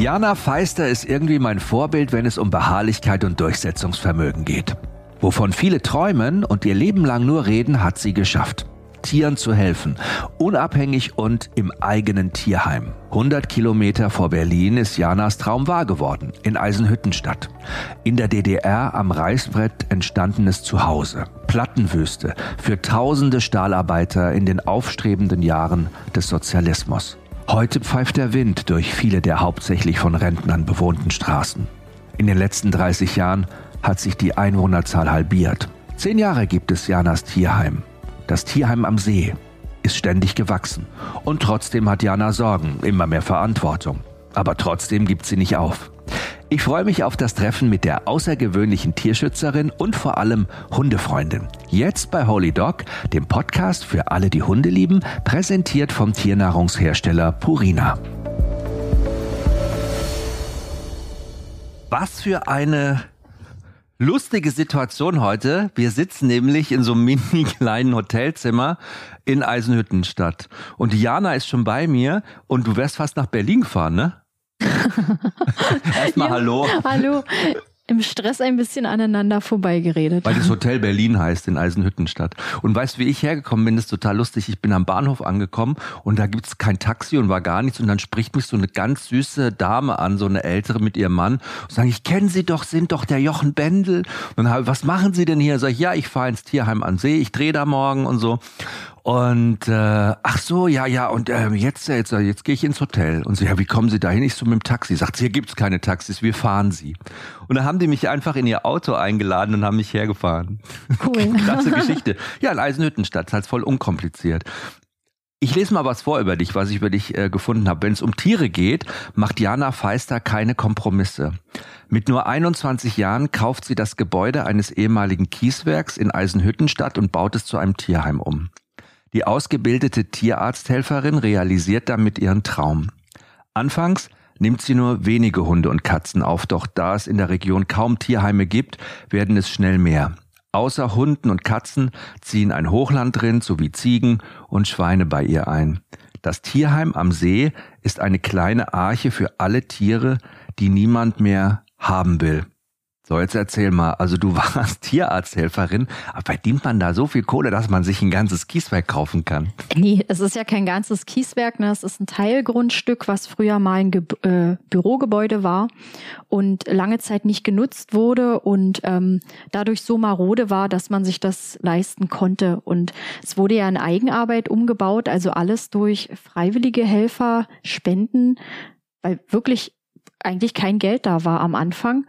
Jana Feister ist irgendwie mein Vorbild, wenn es um Beharrlichkeit und Durchsetzungsvermögen geht. Wovon viele träumen und ihr Leben lang nur reden, hat sie geschafft. Tieren zu helfen, unabhängig und im eigenen Tierheim. 100 Kilometer vor Berlin ist Janas Traum wahr geworden, in Eisenhüttenstadt. In der DDR am Reißbrett entstandenes Zuhause. Plattenwüste für tausende Stahlarbeiter in den aufstrebenden Jahren des Sozialismus. Heute pfeift der Wind durch viele der hauptsächlich von Rentnern bewohnten Straßen. In den letzten 30 Jahren hat sich die Einwohnerzahl halbiert. Zehn Jahre gibt es Janas Tierheim. Das Tierheim am See ist ständig gewachsen. Und trotzdem hat Jana Sorgen, immer mehr Verantwortung. Aber trotzdem gibt sie nicht auf. Ich freue mich auf das Treffen mit der außergewöhnlichen Tierschützerin und vor allem Hundefreundin. Jetzt bei Holy Dog, dem Podcast für alle, die Hunde lieben, präsentiert vom Tiernahrungshersteller Purina. Was für eine lustige Situation heute. Wir sitzen nämlich in so einem mini kleinen Hotelzimmer in Eisenhüttenstadt. Und Jana ist schon bei mir und du wärst fast nach Berlin gefahren, ne? Erstmal ja, Hallo. Hallo. Im Stress ein bisschen aneinander vorbeigeredet. Weil das Hotel Berlin heißt in Eisenhüttenstadt. Und weißt du, wie ich hergekommen bin? Das ist total lustig. Ich bin am Bahnhof angekommen und da gibt's kein Taxi und war gar nichts. Und dann spricht mich so eine ganz süße Dame an, so eine ältere mit ihrem Mann. Und sagen, ich kenne Sie doch, sind doch der Jochen Bendel. Und dann habe was machen Sie denn hier? Sag ich, ja, ich fahre ins Tierheim an See, ich drehe da morgen und so. Und äh, ach so, ja, ja, und äh, jetzt, jetzt, jetzt gehe ich ins Hotel. Und sie, ja, wie kommen Sie dahin? Ich so mit dem Taxi. Sagt sie, hier gibt's keine Taxis, wir fahren Sie. Und dann haben die mich einfach in ihr Auto eingeladen und haben mich hergefahren. Cool. Klasse Geschichte. Ja, in Eisenhüttenstadt, halt voll unkompliziert. Ich lese mal was vor über dich, was ich über dich äh, gefunden habe. Wenn es um Tiere geht, macht Jana Feister keine Kompromisse. Mit nur 21 Jahren kauft sie das Gebäude eines ehemaligen Kieswerks in Eisenhüttenstadt und baut es zu einem Tierheim um. Die ausgebildete Tierarzthelferin realisiert damit ihren Traum. Anfangs nimmt sie nur wenige Hunde und Katzen auf, doch da es in der Region kaum Tierheime gibt, werden es schnell mehr. Außer Hunden und Katzen ziehen ein Hochlandrind sowie Ziegen und Schweine bei ihr ein. Das Tierheim am See ist eine kleine Arche für alle Tiere, die niemand mehr haben will. So, jetzt erzähl mal, also du warst Tierarzthelferin, aber verdient man da so viel Kohle, dass man sich ein ganzes Kieswerk kaufen kann? Nee, es ist ja kein ganzes Kieswerk, ne? es ist ein Teilgrundstück, was früher mal ein Ge äh, Bürogebäude war und lange Zeit nicht genutzt wurde und ähm, dadurch so marode war, dass man sich das leisten konnte. Und es wurde ja in Eigenarbeit umgebaut, also alles durch freiwillige Helfer, Spenden, weil wirklich eigentlich kein Geld da war am Anfang.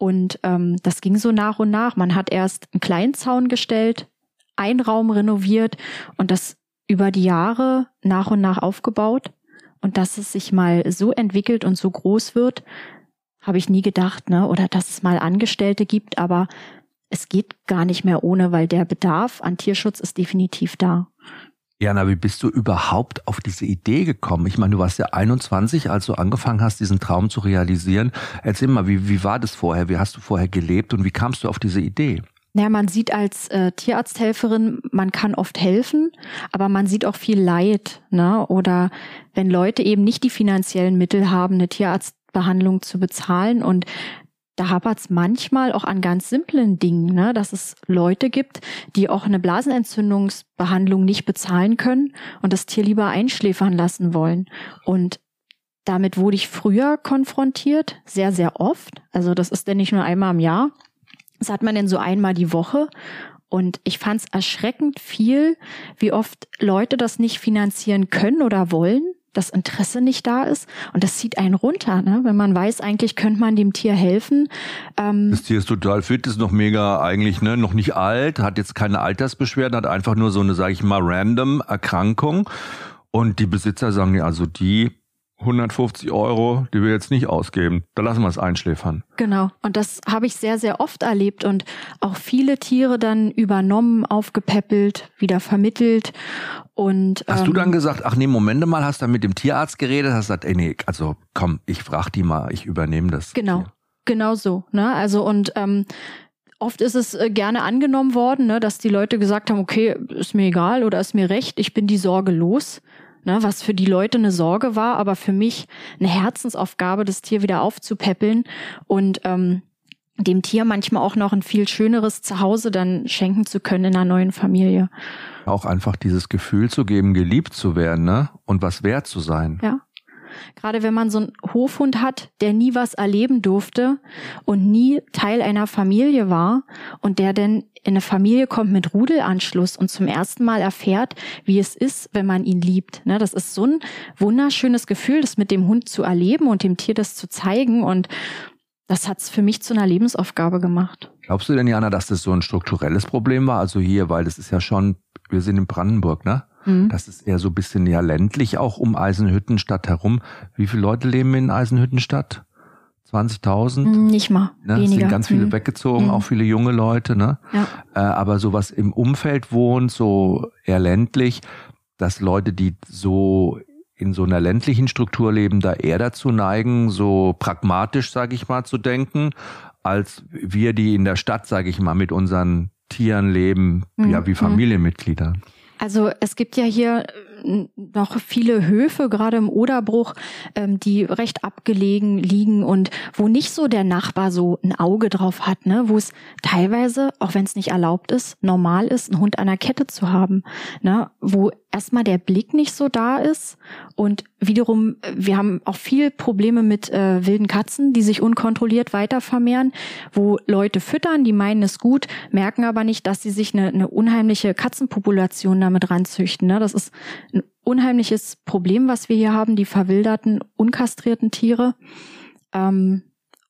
Und ähm, das ging so nach und nach. Man hat erst einen kleinen Zaun gestellt, einen Raum renoviert und das über die Jahre nach und nach aufgebaut. Und dass es sich mal so entwickelt und so groß wird, habe ich nie gedacht, ne? Oder dass es mal Angestellte gibt, aber es geht gar nicht mehr ohne, weil der Bedarf an Tierschutz ist definitiv da. Jana, wie bist du überhaupt auf diese Idee gekommen? Ich meine, du warst ja 21, als du angefangen hast, diesen Traum zu realisieren. Erzähl mal, wie, wie war das vorher? Wie hast du vorher gelebt und wie kamst du auf diese Idee? Naja, man sieht als äh, Tierarzthelferin, man kann oft helfen, aber man sieht auch viel Leid. Ne? Oder wenn Leute eben nicht die finanziellen Mittel haben, eine Tierarztbehandlung zu bezahlen und da hapert es manchmal auch an ganz simplen Dingen, ne? dass es Leute gibt, die auch eine Blasenentzündungsbehandlung nicht bezahlen können und das Tier lieber einschläfern lassen wollen. Und damit wurde ich früher konfrontiert, sehr, sehr oft. Also das ist denn nicht nur einmal im Jahr. Das hat man denn so einmal die Woche. Und ich fand es erschreckend viel, wie oft Leute das nicht finanzieren können oder wollen das Interesse nicht da ist und das zieht einen runter, ne? wenn man weiß, eigentlich könnte man dem Tier helfen. Ähm das Tier ist total fit, ist noch mega eigentlich, ne, noch nicht alt, hat jetzt keine Altersbeschwerden, hat einfach nur so eine, sage ich mal, random Erkrankung und die Besitzer sagen ja, also die 150 Euro, die wir jetzt nicht ausgeben. Da lassen wir es einschläfern. Genau. Und das habe ich sehr, sehr oft erlebt und auch viele Tiere dann übernommen, aufgepäppelt, wieder vermittelt. Und, hast ähm, du dann gesagt, ach nee, Momente mal, hast du dann mit dem Tierarzt geredet, hast gesagt, ey nee, also komm, ich frag die mal, ich übernehme das. Genau. Tier. Genau so. Ne? Also und ähm, Oft ist es äh, gerne angenommen worden, ne, dass die Leute gesagt haben, okay, ist mir egal oder ist mir recht, ich bin die Sorge los. Ne, was für die Leute eine Sorge war, aber für mich eine Herzensaufgabe, das Tier wieder aufzupäppeln und ähm, dem Tier manchmal auch noch ein viel schöneres Zuhause dann schenken zu können in einer neuen Familie. Auch einfach dieses Gefühl zu geben, geliebt zu werden, ne? Und was wert zu sein. Ja. Gerade wenn man so einen Hofhund hat, der nie was erleben durfte und nie Teil einer Familie war und der denn in eine Familie kommt mit Rudelanschluss und zum ersten Mal erfährt, wie es ist, wenn man ihn liebt. Ne, das ist so ein wunderschönes Gefühl, das mit dem Hund zu erleben und dem Tier das zu zeigen und das hat es für mich zu einer Lebensaufgabe gemacht. Glaubst du denn, Jana, dass das so ein strukturelles Problem war? Also hier, weil das ist ja schon, wir sind in Brandenburg, ne? Mhm. Das ist eher so ein bisschen ja ländlich auch um Eisenhüttenstadt herum. Wie viele Leute leben in Eisenhüttenstadt? 20.000? Hm, nicht mal. Ne? Weniger. Es sind ganz viele mhm. weggezogen, mhm. auch viele junge Leute. Ne? Ja. Äh, aber so was im Umfeld wohnt, so eher ländlich, dass Leute, die so in so einer ländlichen Struktur leben, da eher dazu neigen, so pragmatisch, sage ich mal, zu denken, als wir, die in der Stadt, sage ich mal, mit unseren Tieren leben, mhm. ja, wie mhm. Familienmitglieder. Also es gibt ja hier noch viele Höfe, gerade im Oderbruch, ähm, die recht abgelegen liegen und wo nicht so der Nachbar so ein Auge drauf hat, ne? wo es teilweise, auch wenn es nicht erlaubt ist, normal ist, einen Hund an der Kette zu haben, ne? wo erstmal der Blick nicht so da ist und wiederum, wir haben auch viel Probleme mit äh, wilden Katzen, die sich unkontrolliert weiter vermehren, wo Leute füttern, die meinen es gut, merken aber nicht, dass sie sich eine, eine unheimliche Katzenpopulation damit ranzüchten. Ne? Das ist ein unheimliches Problem, was wir hier haben, die verwilderten, unkastrierten Tiere. Ähm,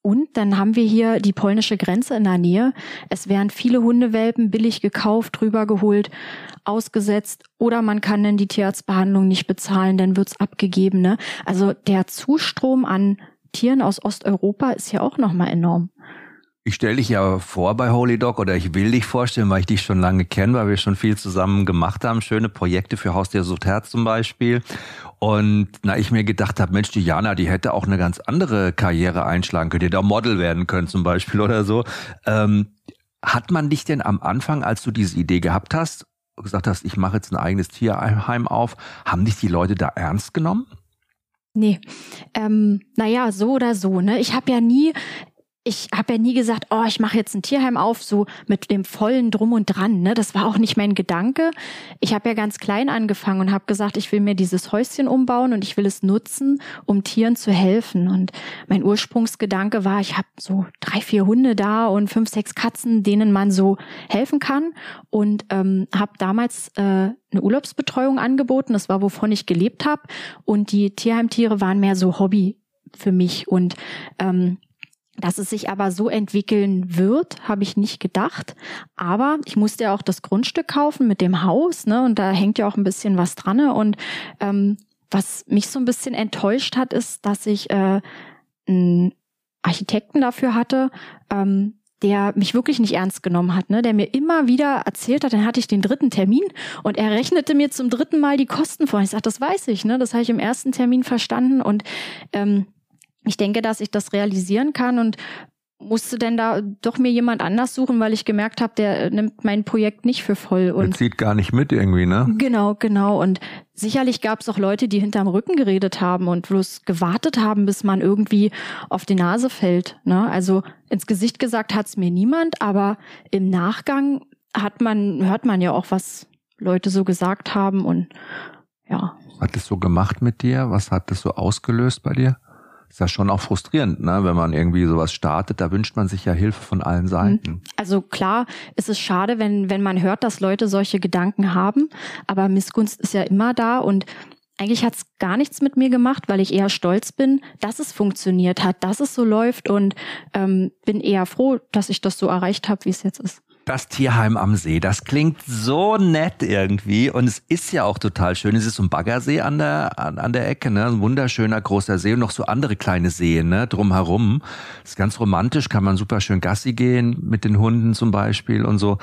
und dann haben wir hier die polnische Grenze in der Nähe. Es werden viele Hundewelpen billig gekauft, rübergeholt, ausgesetzt oder man kann dann die Tierarztbehandlung nicht bezahlen, dann wird's abgegeben. Ne? Also der Zustrom an Tieren aus Osteuropa ist ja auch nochmal enorm. Ich stelle dich ja vor bei Holy Dog oder ich will dich vorstellen, weil ich dich schon lange kenne, weil wir schon viel zusammen gemacht haben. Schöne Projekte für Haustier sucht Herz zum Beispiel. Und na, ich mir gedacht habe, Mensch, die Jana, die hätte auch eine ganz andere Karriere einschlagen können, die da Model werden können zum Beispiel oder so. Ähm, hat man dich denn am Anfang, als du diese Idee gehabt hast, gesagt hast, ich mache jetzt ein eigenes Tierheim auf, haben dich die Leute da ernst genommen? Nee, ähm, naja, so oder so. Ne? Ich habe ja nie ich habe ja nie gesagt, oh, ich mache jetzt ein Tierheim auf, so mit dem vollen Drum und Dran. Ne? Das war auch nicht mein Gedanke. Ich habe ja ganz klein angefangen und habe gesagt, ich will mir dieses Häuschen umbauen und ich will es nutzen, um Tieren zu helfen. Und mein Ursprungsgedanke war, ich habe so drei, vier Hunde da und fünf, sechs Katzen, denen man so helfen kann. Und ähm, habe damals äh, eine Urlaubsbetreuung angeboten. Das war, wovon ich gelebt habe. Und die Tierheimtiere waren mehr so Hobby für mich. Und ähm, dass es sich aber so entwickeln wird, habe ich nicht gedacht. Aber ich musste ja auch das Grundstück kaufen mit dem Haus, ne? Und da hängt ja auch ein bisschen was dran. Ne? Und ähm, was mich so ein bisschen enttäuscht hat, ist, dass ich äh, einen Architekten dafür hatte, ähm, der mich wirklich nicht ernst genommen hat, ne? der mir immer wieder erzählt hat, dann hatte ich den dritten Termin und er rechnete mir zum dritten Mal die Kosten vor. Ich sagte, das weiß ich, ne? das habe ich im ersten Termin verstanden und ähm, ich denke, dass ich das realisieren kann und musste denn da doch mir jemand anders suchen, weil ich gemerkt habe, der nimmt mein Projekt nicht für voll und zieht gar nicht mit irgendwie, ne? Genau, genau und sicherlich gab es auch Leute, die hinterm Rücken geredet haben und bloß gewartet haben, bis man irgendwie auf die Nase fällt, ne? Also ins Gesicht gesagt hat's mir niemand, aber im Nachgang hat man hört man ja auch was Leute so gesagt haben und ja. Was hat das so gemacht mit dir? Was hat das so ausgelöst bei dir? Ist ja schon auch frustrierend, ne? wenn man irgendwie sowas startet. Da wünscht man sich ja Hilfe von allen Seiten. Mhm. Also klar ist es schade, wenn, wenn man hört, dass Leute solche Gedanken haben, aber Missgunst ist ja immer da und eigentlich hat's gar nichts mit mir gemacht, weil ich eher stolz bin, dass es funktioniert hat, dass es so läuft und ähm, bin eher froh, dass ich das so erreicht habe, wie es jetzt ist. Das Tierheim am See, das klingt so nett irgendwie und es ist ja auch total schön. Es ist so ein Baggersee an der, an, an der Ecke, ne? ein wunderschöner großer See und noch so andere kleine Seen ne? drumherum. Das ist ganz romantisch, kann man super schön Gassi gehen mit den Hunden zum Beispiel und so.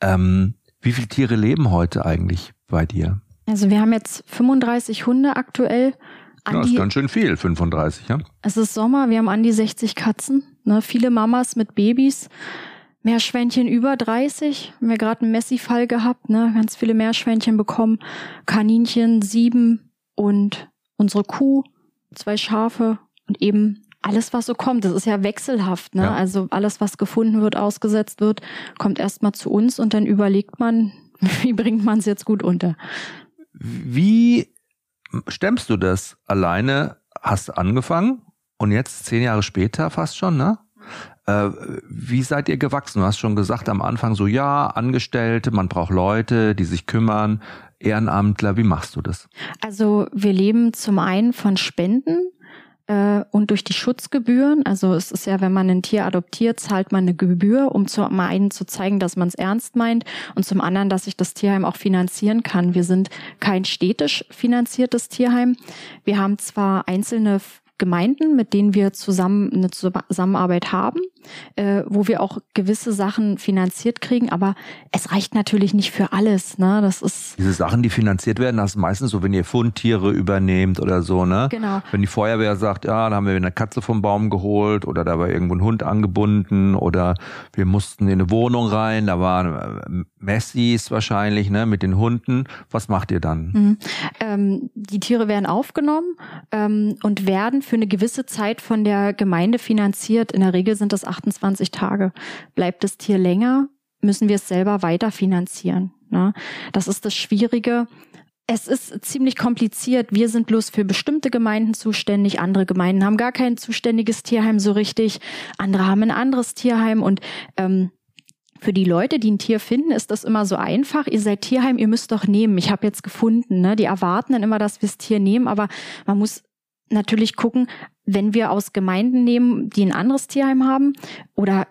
Ähm, wie viele Tiere leben heute eigentlich bei dir? Also wir haben jetzt 35 Hunde aktuell. Ja, das ist ganz schön viel, 35, ja. Es ist Sommer, wir haben an die 60 Katzen, ne? viele Mamas mit Babys. Meerschweinchen über 30. Haben wir gerade einen Messi-Fall gehabt, ne? Ganz viele Meerschweinchen bekommen. Kaninchen sieben und unsere Kuh, zwei Schafe und eben alles, was so kommt. Das ist ja wechselhaft. Ne? Ja. Also alles, was gefunden wird, ausgesetzt wird, kommt erstmal zu uns und dann überlegt man, wie bringt man es jetzt gut unter. Wie stemmst du das alleine? Hast du angefangen und jetzt zehn Jahre später fast schon, ne? Äh, wie seid ihr gewachsen? Du hast schon gesagt am Anfang so, ja, Angestellte, man braucht Leute, die sich kümmern, Ehrenamtler. Wie machst du das? Also wir leben zum einen von Spenden äh, und durch die Schutzgebühren. Also es ist ja, wenn man ein Tier adoptiert, zahlt man eine Gebühr, um zum einen zu zeigen, dass man es ernst meint und zum anderen, dass sich das Tierheim auch finanzieren kann. Wir sind kein städtisch finanziertes Tierheim. Wir haben zwar einzelne Gemeinden, mit denen wir zusammen eine Zusammenarbeit haben, äh, wo wir auch gewisse Sachen finanziert kriegen, aber es reicht natürlich nicht für alles. Ne? Das ist diese Sachen, die finanziert werden, das ist meistens so, wenn ihr Fundtiere übernehmt oder so, ne? Genau. Wenn die Feuerwehr sagt, ja, da haben wir eine Katze vom Baum geholt oder da war irgendwo ein Hund angebunden oder wir mussten in eine Wohnung rein, da waren äh, Messis wahrscheinlich, ne, mit den Hunden. Was macht ihr dann? Mhm. Ähm, die Tiere werden aufgenommen ähm, und werden für eine gewisse Zeit von der Gemeinde finanziert. In der Regel sind das 28 Tage. Bleibt das Tier länger, müssen wir es selber weiter finanzieren. Ne? Das ist das Schwierige. Es ist ziemlich kompliziert. Wir sind bloß für bestimmte Gemeinden zuständig. Andere Gemeinden haben gar kein zuständiges Tierheim so richtig. Andere haben ein anderes Tierheim und ähm, für die Leute, die ein Tier finden, ist das immer so einfach. Ihr seid Tierheim, ihr müsst doch nehmen. Ich habe jetzt gefunden. Ne? Die erwarten dann immer, dass wir das Tier nehmen, aber man muss natürlich gucken, wenn wir aus Gemeinden nehmen, die ein anderes Tierheim haben oder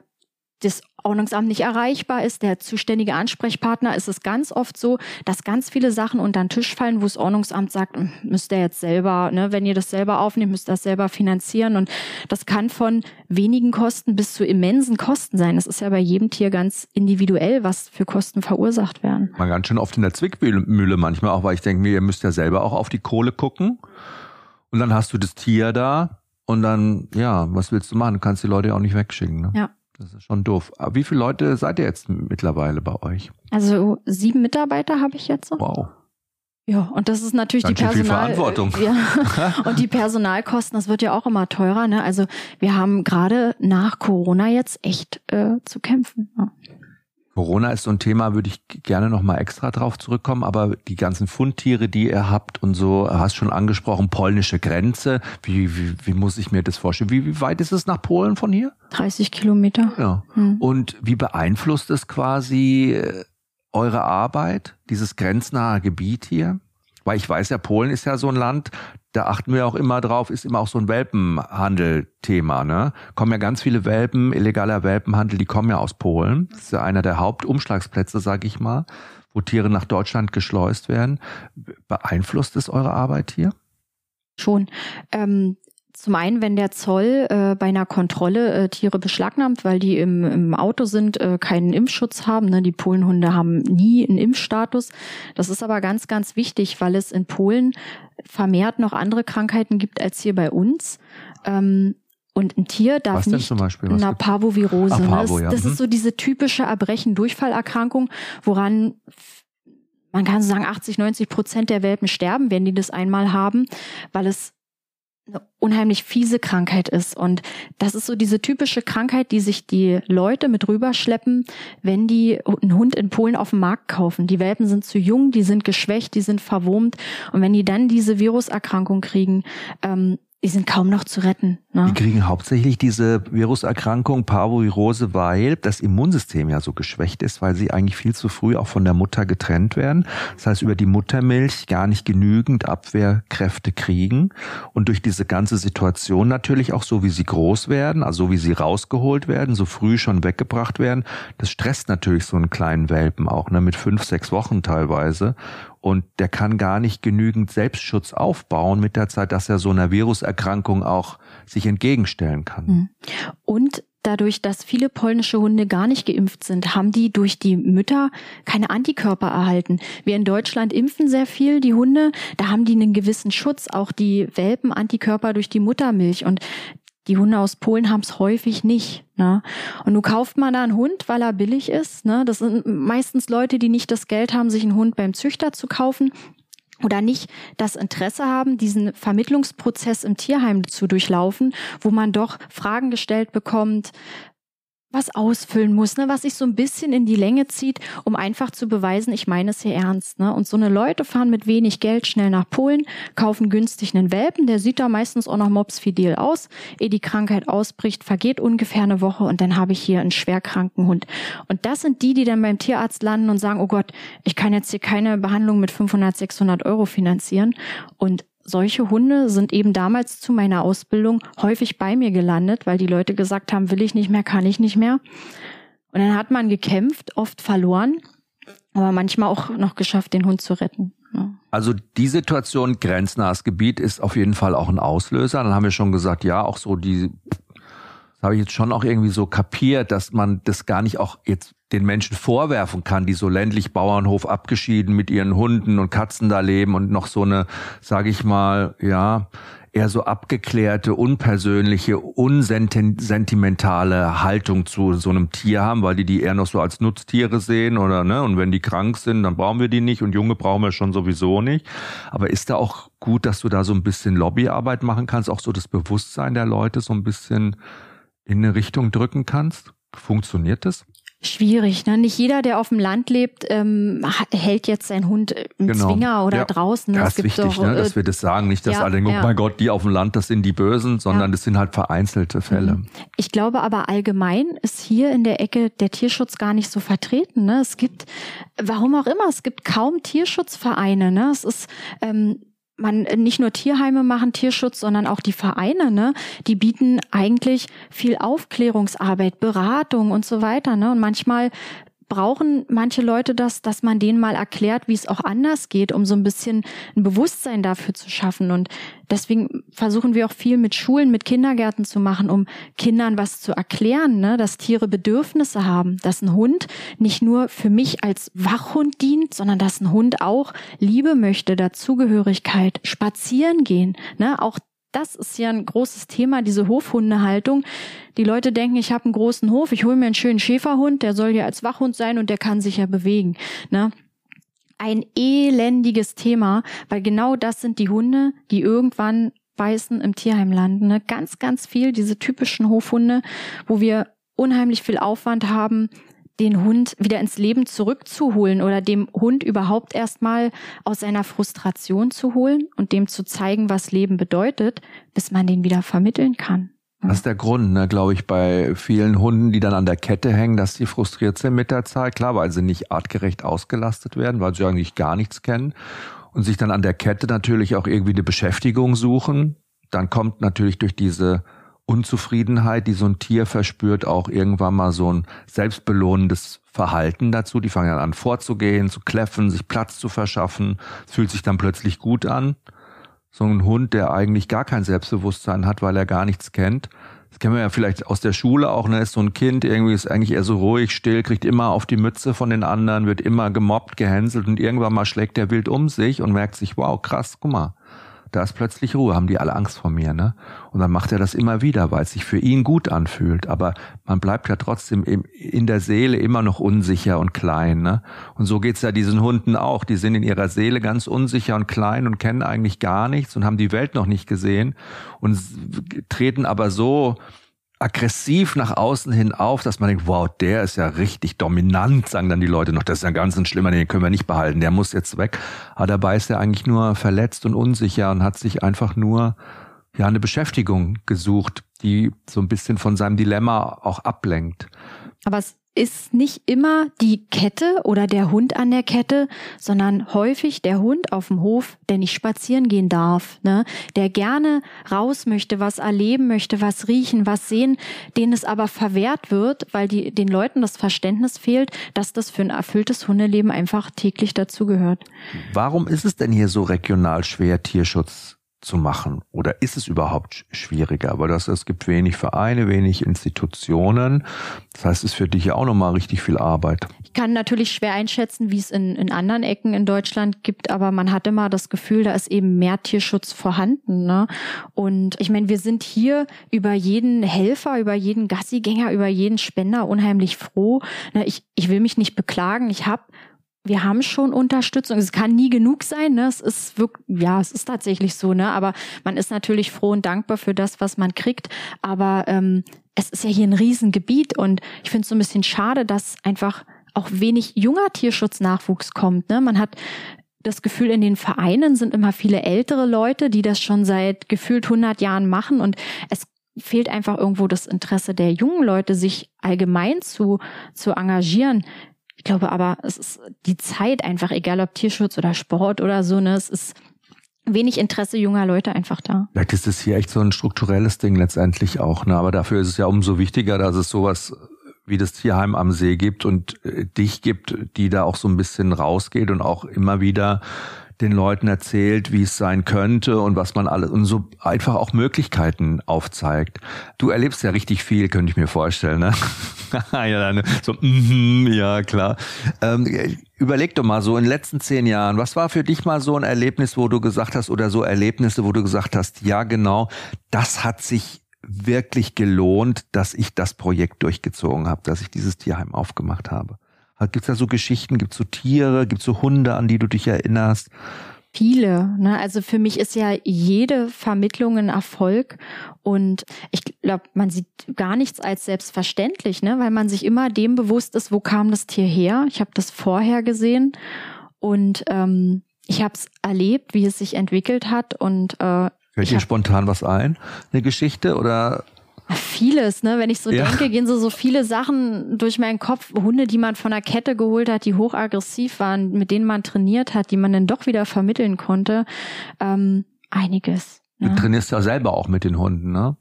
das Ordnungsamt nicht erreichbar ist, der zuständige Ansprechpartner, ist es ganz oft so, dass ganz viele Sachen unter den Tisch fallen, wo das Ordnungsamt sagt, hm, müsst ihr jetzt selber, ne, wenn ihr das selber aufnehmt, müsst ihr das selber finanzieren. Und das kann von wenigen Kosten bis zu immensen Kosten sein. Das ist ja bei jedem Tier ganz individuell, was für Kosten verursacht werden. Man ganz schön oft in der Zwickmühle manchmal auch, weil ich denke mir, ihr müsst ja selber auch auf die Kohle gucken. Und dann hast du das Tier da und dann, ja, was willst du machen? Du kannst die Leute auch nicht wegschicken. Ne? Ja. Das ist schon doof. Aber wie viele Leute seid ihr jetzt mittlerweile bei euch? Also sieben Mitarbeiter habe ich jetzt. Wow. Ja, und das ist natürlich Ganz die Personal Verantwortung. Ja, und die Personalkosten, das wird ja auch immer teurer. Ne? Also wir haben gerade nach Corona jetzt echt äh, zu kämpfen. Ja. Corona ist so ein Thema, würde ich gerne nochmal extra drauf zurückkommen, aber die ganzen Fundtiere, die ihr habt und so, hast schon angesprochen, polnische Grenze. Wie, wie, wie muss ich mir das vorstellen? Wie, wie weit ist es nach Polen von hier? 30 Kilometer. Ja. Hm. Und wie beeinflusst es quasi äh, eure Arbeit, dieses grenznahe Gebiet hier? Weil ich weiß ja, Polen ist ja so ein Land, da achten wir auch immer drauf, ist immer auch so ein Welpenhandel-Thema. Ne? Kommen ja ganz viele Welpen, illegaler Welpenhandel, die kommen ja aus Polen. Das ist ja einer der Hauptumschlagsplätze, sag ich mal, wo Tiere nach Deutschland geschleust werden. Beeinflusst es eure Arbeit hier? Schon. Ähm, zum einen, wenn der Zoll äh, bei einer Kontrolle äh, Tiere beschlagnahmt, weil die im, im Auto sind, äh, keinen Impfschutz haben. Ne? Die Polenhunde haben nie einen Impfstatus. Das ist aber ganz, ganz wichtig, weil es in Polen vermehrt noch andere Krankheiten gibt als hier bei uns. Ähm, und ein Tier darf Was nicht Beispiel? Eine Parvovirose. Ach, Parvo, das, ja. das mhm. ist so diese typische Erbrechen-Durchfallerkrankung, woran man kann so sagen, 80, 90 Prozent der Welpen sterben, wenn die das einmal haben, weil es eine unheimlich fiese Krankheit ist. Und das ist so diese typische Krankheit, die sich die Leute mit rüberschleppen, wenn die einen Hund in Polen auf dem Markt kaufen. Die Welpen sind zu jung, die sind geschwächt, die sind verwurmt. Und wenn die dann diese Viruserkrankung kriegen, ähm, die sind kaum noch zu retten. Ne? Die kriegen hauptsächlich diese Viruserkrankung Parvovirose, weil das Immunsystem ja so geschwächt ist, weil sie eigentlich viel zu früh auch von der Mutter getrennt werden. Das heißt, über die Muttermilch gar nicht genügend Abwehrkräfte kriegen und durch diese ganze Situation natürlich auch so, wie sie groß werden, also so wie sie rausgeholt werden, so früh schon weggebracht werden, das stresst natürlich so einen kleinen Welpen auch, ne, mit fünf, sechs Wochen teilweise. Und der kann gar nicht genügend Selbstschutz aufbauen mit der Zeit, dass er so einer Viruserkrankung auch sich entgegenstellen kann. Mhm. Und dadurch, dass viele polnische Hunde gar nicht geimpft sind, haben die durch die Mütter keine Antikörper erhalten. Wir in Deutschland impfen sehr viel die Hunde, da haben die einen gewissen Schutz, auch die Welpen Antikörper durch die Muttermilch und die Hunde aus Polen haben es häufig nicht. Ne? Und du kauft man da einen Hund, weil er billig ist. Ne? Das sind meistens Leute, die nicht das Geld haben, sich einen Hund beim Züchter zu kaufen. oder nicht das Interesse haben, diesen Vermittlungsprozess im Tierheim zu durchlaufen, wo man doch Fragen gestellt bekommt, was ausfüllen muss, ne, was sich so ein bisschen in die Länge zieht, um einfach zu beweisen, ich meine es hier ernst. Ne? Und so eine Leute fahren mit wenig Geld schnell nach Polen, kaufen günstig einen Welpen, der sieht da meistens auch noch mopsfidel aus. Ehe die Krankheit ausbricht, vergeht ungefähr eine Woche und dann habe ich hier einen schwerkranken Hund. Und das sind die, die dann beim Tierarzt landen und sagen, oh Gott, ich kann jetzt hier keine Behandlung mit 500, 600 Euro finanzieren. Und solche Hunde sind eben damals zu meiner Ausbildung häufig bei mir gelandet, weil die Leute gesagt haben, will ich nicht mehr, kann ich nicht mehr. Und dann hat man gekämpft, oft verloren, aber manchmal auch noch geschafft, den Hund zu retten. Also die Situation grenznahes Gebiet ist auf jeden Fall auch ein Auslöser. Dann haben wir schon gesagt, ja, auch so die, das habe ich jetzt schon auch irgendwie so kapiert, dass man das gar nicht auch jetzt den Menschen vorwerfen kann, die so ländlich Bauernhof abgeschieden mit ihren Hunden und Katzen da leben und noch so eine, sage ich mal, ja, eher so abgeklärte, unpersönliche, unsentimentale Haltung zu so einem Tier haben, weil die die eher noch so als Nutztiere sehen oder ne und wenn die krank sind, dann brauchen wir die nicht und Junge brauchen wir schon sowieso nicht. Aber ist da auch gut, dass du da so ein bisschen Lobbyarbeit machen kannst, auch so das Bewusstsein der Leute so ein bisschen in eine Richtung drücken kannst? Funktioniert das? schwierig. Ne? Nicht jeder, der auf dem Land lebt, ähm, hält jetzt seinen Hund im genau. Zwinger oder ja. draußen. Ja, das ist wichtig, doch, ne? dass äh, wir das sagen. Nicht, dass ja, alle denken, oh mein Gott, die auf dem Land, das sind die Bösen, sondern das sind halt vereinzelte Fälle. Mhm. Ich glaube aber allgemein ist hier in der Ecke der Tierschutz gar nicht so vertreten. Ne? Es gibt, warum auch immer, es gibt kaum Tierschutzvereine. Ne? Es ist ähm, man nicht nur Tierheime machen Tierschutz, sondern auch die Vereine, ne? Die bieten eigentlich viel Aufklärungsarbeit, Beratung und so weiter, ne? Und manchmal brauchen manche Leute das, dass man denen mal erklärt, wie es auch anders geht, um so ein bisschen ein Bewusstsein dafür zu schaffen. Und deswegen versuchen wir auch viel mit Schulen, mit Kindergärten zu machen, um Kindern was zu erklären, ne? dass Tiere Bedürfnisse haben, dass ein Hund nicht nur für mich als Wachhund dient, sondern dass ein Hund auch Liebe möchte, Dazugehörigkeit, spazieren gehen, ne? auch das ist ja ein großes Thema, diese Hofhundehaltung. Die Leute denken, ich habe einen großen Hof, ich hole mir einen schönen Schäferhund, der soll ja als Wachhund sein und der kann sich ja bewegen. Ne? Ein elendiges Thema, weil genau das sind die Hunde, die irgendwann beißen im Tierheim landen. Ne? Ganz, ganz viel, diese typischen Hofhunde, wo wir unheimlich viel Aufwand haben, den Hund wieder ins Leben zurückzuholen oder dem Hund überhaupt erstmal aus seiner Frustration zu holen und dem zu zeigen, was Leben bedeutet, bis man den wieder vermitteln kann. Das ist der Grund, ne, glaube ich, bei vielen Hunden, die dann an der Kette hängen, dass sie frustriert sind mit der Zeit. Klar, weil sie nicht artgerecht ausgelastet werden, weil sie eigentlich gar nichts kennen und sich dann an der Kette natürlich auch irgendwie eine Beschäftigung suchen. Dann kommt natürlich durch diese Unzufriedenheit, die so ein Tier verspürt, auch irgendwann mal so ein selbstbelohnendes Verhalten dazu. Die fangen dann an vorzugehen, zu kläffen, sich Platz zu verschaffen. Es fühlt sich dann plötzlich gut an. So ein Hund, der eigentlich gar kein Selbstbewusstsein hat, weil er gar nichts kennt. Das kennen wir ja vielleicht aus der Schule auch, ne? Ist so ein Kind, irgendwie ist eigentlich eher so ruhig, still, kriegt immer auf die Mütze von den anderen, wird immer gemobbt, gehänselt und irgendwann mal schlägt der wild um sich und merkt sich, wow, krass, guck mal, da ist plötzlich Ruhe, haben die alle Angst vor mir, ne? Und dann macht er das immer wieder, weil es sich für ihn gut anfühlt. Aber man bleibt ja trotzdem in der Seele immer noch unsicher und klein, ne? Und so geht's ja diesen Hunden auch. Die sind in ihrer Seele ganz unsicher und klein und kennen eigentlich gar nichts und haben die Welt noch nicht gesehen und treten aber so aggressiv nach außen hin auf, dass man denkt, wow, der ist ja richtig dominant, sagen dann die Leute noch, das ist ja ganz ein schlimmer, den können wir nicht behalten, der muss jetzt weg. Aber dabei ist er eigentlich nur verletzt und unsicher und hat sich einfach nur ja eine Beschäftigung gesucht, die so ein bisschen von seinem Dilemma auch ablenkt. Aber es ist nicht immer die Kette oder der Hund an der Kette, sondern häufig der Hund auf dem Hof, der nicht spazieren gehen darf, ne? der gerne raus möchte, was erleben möchte, was riechen, was sehen, denen es aber verwehrt wird, weil die, den Leuten das Verständnis fehlt, dass das für ein erfülltes Hundeleben einfach täglich dazugehört. Warum ist es denn hier so regional schwer, Tierschutz zu machen? Oder ist es überhaupt schwieriger? Weil das, es gibt wenig Vereine, wenig Institutionen. Das heißt, es ist für dich ja auch nochmal richtig viel Arbeit. Ich kann natürlich schwer einschätzen, wie es in, in anderen Ecken in Deutschland gibt, aber man hat immer das Gefühl, da ist eben mehr Tierschutz vorhanden. Ne? Und ich meine, wir sind hier über jeden Helfer, über jeden Gassigänger, über jeden Spender unheimlich froh. Ich, ich will mich nicht beklagen. Ich habe wir haben schon Unterstützung. Es kann nie genug sein, ne? Es ist wirklich, ja, es ist tatsächlich so, ne? Aber man ist natürlich froh und dankbar für das, was man kriegt. Aber ähm, es ist ja hier ein Riesengebiet und ich finde es so ein bisschen schade, dass einfach auch wenig junger Tierschutznachwuchs kommt. Ne? Man hat das Gefühl, in den Vereinen sind immer viele ältere Leute, die das schon seit gefühlt 100 Jahren machen und es fehlt einfach irgendwo das Interesse der jungen Leute, sich allgemein zu, zu engagieren. Ich glaube aber, es ist die Zeit einfach, egal ob Tierschutz oder Sport oder so, ne, es ist wenig Interesse junger Leute einfach da. Vielleicht ist es hier echt so ein strukturelles Ding letztendlich auch, ne? Aber dafür ist es ja umso wichtiger, dass es sowas wie das Tierheim am See gibt und äh, dich gibt, die da auch so ein bisschen rausgeht und auch immer wieder den Leuten erzählt, wie es sein könnte und was man alles und so einfach auch Möglichkeiten aufzeigt. Du erlebst ja richtig viel, könnte ich mir vorstellen, ne? ja, so, mm, ja klar. Ähm, überleg doch mal so in den letzten zehn Jahren, was war für dich mal so ein Erlebnis, wo du gesagt hast oder so Erlebnisse, wo du gesagt hast, ja genau, das hat sich wirklich gelohnt, dass ich das Projekt durchgezogen habe, dass ich dieses Tierheim aufgemacht habe? Gibt es da so Geschichten, gibt es so Tiere, gibt es so Hunde, an die du dich erinnerst? Viele. Ne? Also für mich ist ja jede Vermittlung ein Erfolg und ich glaube, man sieht gar nichts als selbstverständlich, ne? weil man sich immer dem bewusst ist, wo kam das Tier her. Ich habe das vorher gesehen und ähm, ich habe es erlebt, wie es sich entwickelt hat und äh, Fällt dir spontan was ein? Eine Geschichte oder? Vieles, ne? Wenn ich so ja. denke, gehen so, so viele Sachen durch meinen Kopf. Hunde, die man von der Kette geholt hat, die hochaggressiv waren, mit denen man trainiert hat, die man dann doch wieder vermitteln konnte. Ähm, einiges. Du ne? trainierst ja selber auch mit den Hunden, ne?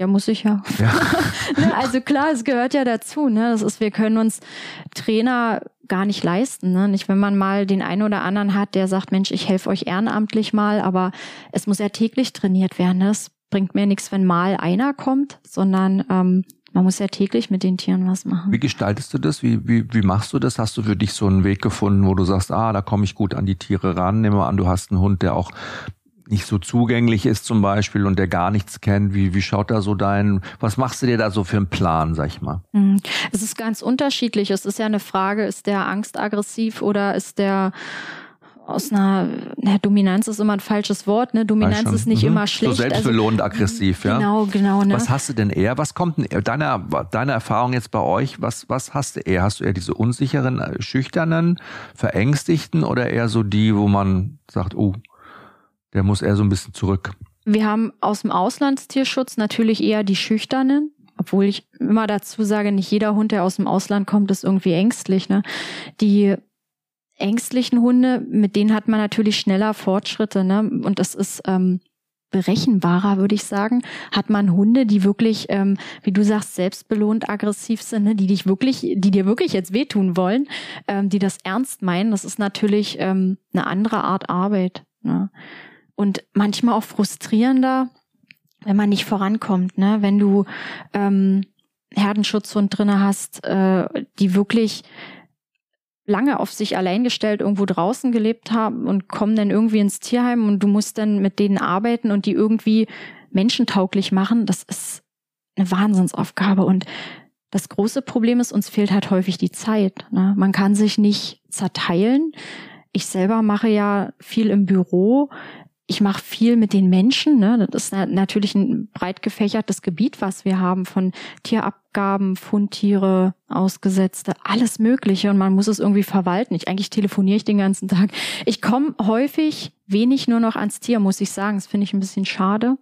Ja, muss ich ja. ja. Ne, also klar, es gehört ja dazu. Ne? Das ist, wir können uns Trainer gar nicht leisten. Ne? Nicht, wenn man mal den einen oder anderen hat, der sagt, Mensch, ich helfe euch ehrenamtlich mal, aber es muss ja täglich trainiert werden. Ne? Es bringt mir nichts, wenn mal einer kommt, sondern ähm, man muss ja täglich mit den Tieren was machen. Wie gestaltest du das? Wie, wie, wie machst du das? Hast du für dich so einen Weg gefunden, wo du sagst, ah, da komme ich gut an die Tiere ran? Nehmen wir an, du hast einen Hund, der auch nicht so zugänglich ist zum Beispiel und der gar nichts kennt, wie, wie schaut da so dein, was machst du dir da so für einen Plan, sag ich mal? Hm. Es ist ganz unterschiedlich. Es ist ja eine Frage, ist der angstaggressiv oder ist der aus einer na, Dominanz ist immer ein falsches Wort, ne? Dominanz ist nicht mhm. immer schlecht. So selbstbelohnend also, aggressiv, ja. Genau, genau. Ne? Was hast du denn eher? Was kommt denn eher? Deine, deine Erfahrung jetzt bei euch, was, was hast du eher? Hast du eher diese unsicheren, äh, schüchternen, verängstigten oder eher so die, wo man sagt, oh, der muss eher so ein bisschen zurück. Wir haben aus dem Auslandstierschutz natürlich eher die Schüchternen, obwohl ich immer dazu sage, nicht jeder Hund, der aus dem Ausland kommt, ist irgendwie ängstlich. Ne? Die ängstlichen Hunde, mit denen hat man natürlich schneller Fortschritte. Ne? Und das ist ähm, berechenbarer, würde ich sagen. Hat man Hunde, die wirklich, ähm, wie du sagst, selbstbelohnt aggressiv sind, ne? die dich wirklich, die dir wirklich jetzt wehtun wollen, ähm, die das ernst meinen. Das ist natürlich ähm, eine andere Art Arbeit. Ne? und manchmal auch frustrierender, wenn man nicht vorankommt, ne? Wenn du ähm, Herdenschutzhund drinne hast, äh, die wirklich lange auf sich allein gestellt irgendwo draußen gelebt haben und kommen dann irgendwie ins Tierheim und du musst dann mit denen arbeiten und die irgendwie menschentauglich machen, das ist eine Wahnsinnsaufgabe und das große Problem ist, uns fehlt halt häufig die Zeit. Ne? Man kann sich nicht zerteilen. Ich selber mache ja viel im Büro ich mache viel mit den Menschen. Ne? Das ist natürlich ein breit gefächertes Gebiet, was wir haben, von Tierabgaben, Fundtiere, Ausgesetzte, alles Mögliche. Und man muss es irgendwie verwalten. Ich eigentlich telefoniere ich den ganzen Tag. Ich komme häufig wenig nur noch ans Tier, muss ich sagen. Das finde ich ein bisschen schade.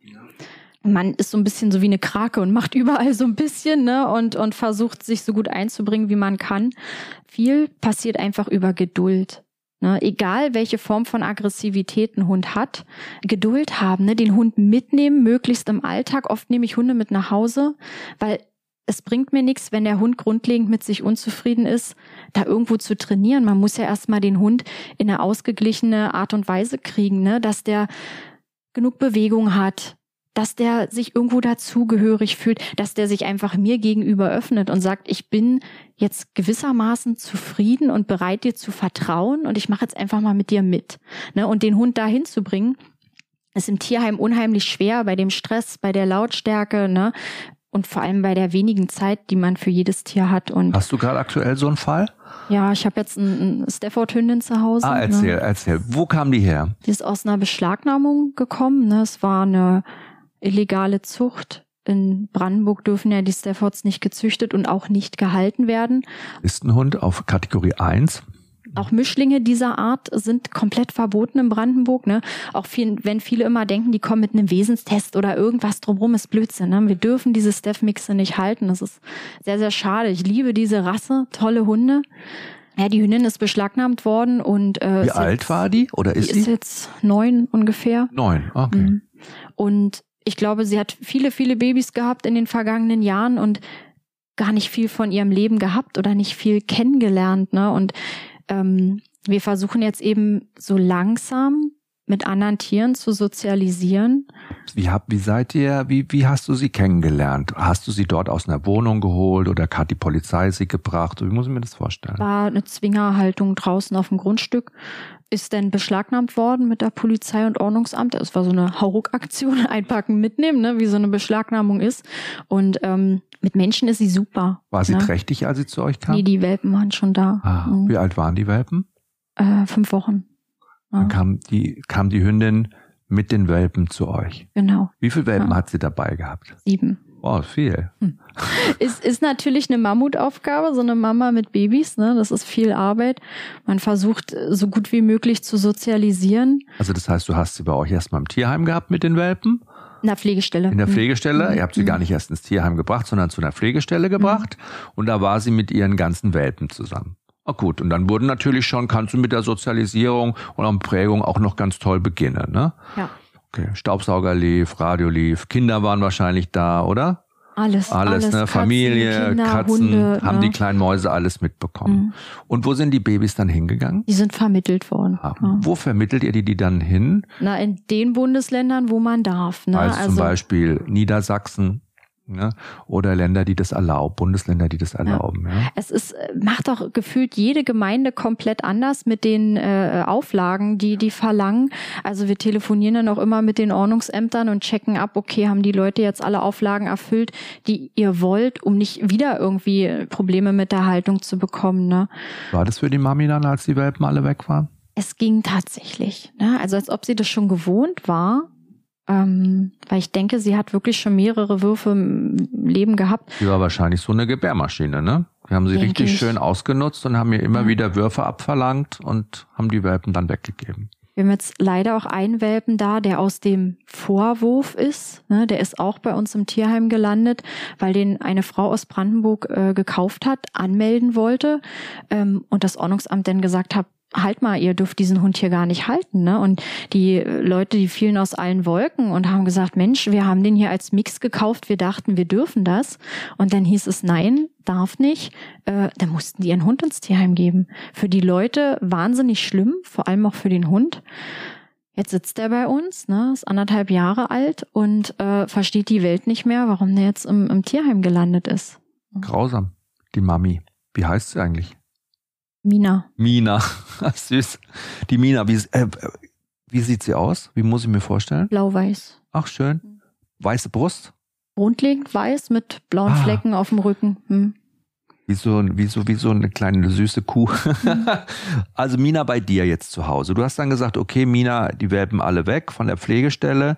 Man ist so ein bisschen so wie eine Krake und macht überall so ein bisschen ne? und, und versucht sich so gut einzubringen, wie man kann. Viel passiert einfach über Geduld. Ne, egal welche Form von Aggressivität ein Hund hat, Geduld haben, ne, den Hund mitnehmen, möglichst im Alltag. Oft nehme ich Hunde mit nach Hause, weil es bringt mir nichts, wenn der Hund grundlegend mit sich unzufrieden ist, da irgendwo zu trainieren. Man muss ja erstmal den Hund in eine ausgeglichene Art und Weise kriegen, ne, dass der genug Bewegung hat, dass der sich irgendwo dazugehörig fühlt, dass der sich einfach mir gegenüber öffnet und sagt, ich bin jetzt gewissermaßen zufrieden und bereit, dir zu vertrauen und ich mache jetzt einfach mal mit dir mit. Ne? Und den Hund dahin zu bringen, ist im Tierheim unheimlich schwer bei dem Stress, bei der Lautstärke, ne? und vor allem bei der wenigen Zeit, die man für jedes Tier hat. Und Hast du gerade aktuell so einen Fall? ja, ich habe jetzt ein, ein Stafford-Hündin zu Hause. Ah, erzähl, Ne? erzähl. Wo kam die her? Die ist aus einer Beschlagnahmung gekommen. Ne? Es war eine illegale Zucht. In Brandenburg dürfen ja die Staffords nicht gezüchtet und auch nicht gehalten werden. Ist ein Hund auf Kategorie 1. Auch Mischlinge dieser Art sind komplett verboten in Brandenburg. Ne? Auch viel, wenn viele immer denken, die kommen mit einem Wesenstest oder irgendwas drumherum, ist Blödsinn. Ne? Wir dürfen diese Staff-Mixe nicht halten. Das ist sehr, sehr schade. Ich liebe diese Rasse, tolle Hunde. Ja, die Hündin ist beschlagnahmt worden und äh, Wie ist alt jetzt, war die? Oder die ist ist sie? jetzt neun ungefähr. Neun. Okay. Mhm. Und ich glaube, sie hat viele, viele Babys gehabt in den vergangenen Jahren und gar nicht viel von ihrem Leben gehabt oder nicht viel kennengelernt. Ne? Und ähm, wir versuchen jetzt eben so langsam mit anderen Tieren zu sozialisieren. Wie, hab, wie seid ihr, wie, wie hast du sie kennengelernt? Hast du sie dort aus einer Wohnung geholt oder hat die Polizei sie gebracht? Wie muss ich mir das vorstellen? War eine Zwingerhaltung draußen auf dem Grundstück. Ist dann beschlagnahmt worden mit der Polizei und Ordnungsamt. Es war so eine Hauruck-Aktion, einpacken, mitnehmen, ne? wie so eine Beschlagnahmung ist. Und ähm, mit Menschen ist sie super. War sie ne? trächtig, als sie zu euch kam? Nee, die Welpen waren schon da. ah, Mhm. Wie alt waren die Welpen? Äh, fünf Wochen. Dann kam die, kam die Hündin mit den Welpen zu euch. genau, Wie viele Welpen Ja. hat sie dabei gehabt? sieben. Wow, viel. Ist, ist natürlich eine Mammutaufgabe, so eine Mama mit Babys, ne? Das ist viel Arbeit. Man versucht, so gut wie möglich zu sozialisieren. Also das heißt, du hast sie bei euch erstmal im Tierheim gehabt mit den Welpen? In der Pflegestelle. In der Mhm. Pflegestelle. Mhm. Ihr habt sie gar nicht erst ins Tierheim gebracht, sondern zu einer Pflegestelle gebracht. Und da war sie mit ihren ganzen Welpen zusammen. Ah, gut. Und dann wurden natürlich schon, kannst du mit der Sozialisierung und auch Prägung auch noch ganz toll beginnen, ne? Ja, Okay. Staubsauger lief, Radio lief, Kinder waren wahrscheinlich da, oder? alles. Alles, ne? Katzen, Familie, Kinder, Katzen, Hunde, haben ne? die kleinen Mäuse alles mitbekommen. Mhm. Und wo sind die Babys dann hingegangen? Die sind vermittelt worden. Ah, Ja. Wo vermittelt ihr die, die dann hin? Na, in den Bundesländern, wo man darf. Ne? Also, zum Beispiel Niedersachsen ne? oder Länder, die das erlauben, Bundesländer, die das erlauben. Ja. Es ist, äh, macht doch gefühlt jede Gemeinde komplett anders mit den äh, Auflagen, die die verlangen. Also wir telefonieren dann auch immer mit den Ordnungsämtern und checken ab, okay, haben die Leute jetzt alle Auflagen erfüllt, die ihr wollt, um nicht wieder irgendwie Probleme mit der Haltung zu bekommen. Ne? War das für die Mami dann, als die Welpen alle weg waren? Es ging tatsächlich. Ne? Also als ob sie das schon gewohnt war. Ähm, weil ich denke, sie hat wirklich schon mehrere Würfe im Leben gehabt. Die war wahrscheinlich so eine Gebärmaschine, ne? Wir haben sie Denke richtig ich. schön ausgenutzt und haben ihr immer Ja. wieder Würfe abverlangt und haben die Welpen dann weggegeben. Wir haben jetzt leider auch einen Welpen da, der aus dem Vorwurf ist. Ne, der ist auch bei uns im Tierheim gelandet, weil den eine Frau aus Brandenburg äh, gekauft hat, anmelden wollte ähm, und das Ordnungsamt dann gesagt hat, halt mal, ihr dürft diesen Hund hier gar nicht halten. Ne? Und die Leute, die fielen aus allen Wolken und haben gesagt, Mensch, wir haben den hier als Mix gekauft, wir dachten, wir dürfen das. Und dann hieß es, nein, darf nicht. Äh, dann mussten die ihren Hund ins Tierheim geben. Für die Leute wahnsinnig schlimm, vor allem auch für den Hund. Jetzt sitzt er bei uns, ne, ist anderthalb Jahre alt und äh, versteht die Welt nicht mehr, warum der jetzt im, im Tierheim gelandet ist. Grausam. Die Mami. Wie heißt sie eigentlich? Mina. Mina. Süß. Die Mina. Wie, äh, wie sieht sie aus? Wie muss ich mir vorstellen? Blau-weiß. Ach, schön. Weiße Brust. Grundlegend weiß mit blauen Ah. Flecken auf dem Rücken. Hm. Wie so, wie so, wie so eine kleine süße Kuh. Mhm. also Mina bei dir jetzt zu Hause. Du hast dann gesagt, okay, Mina, die Welpen alle weg von der Pflegestelle.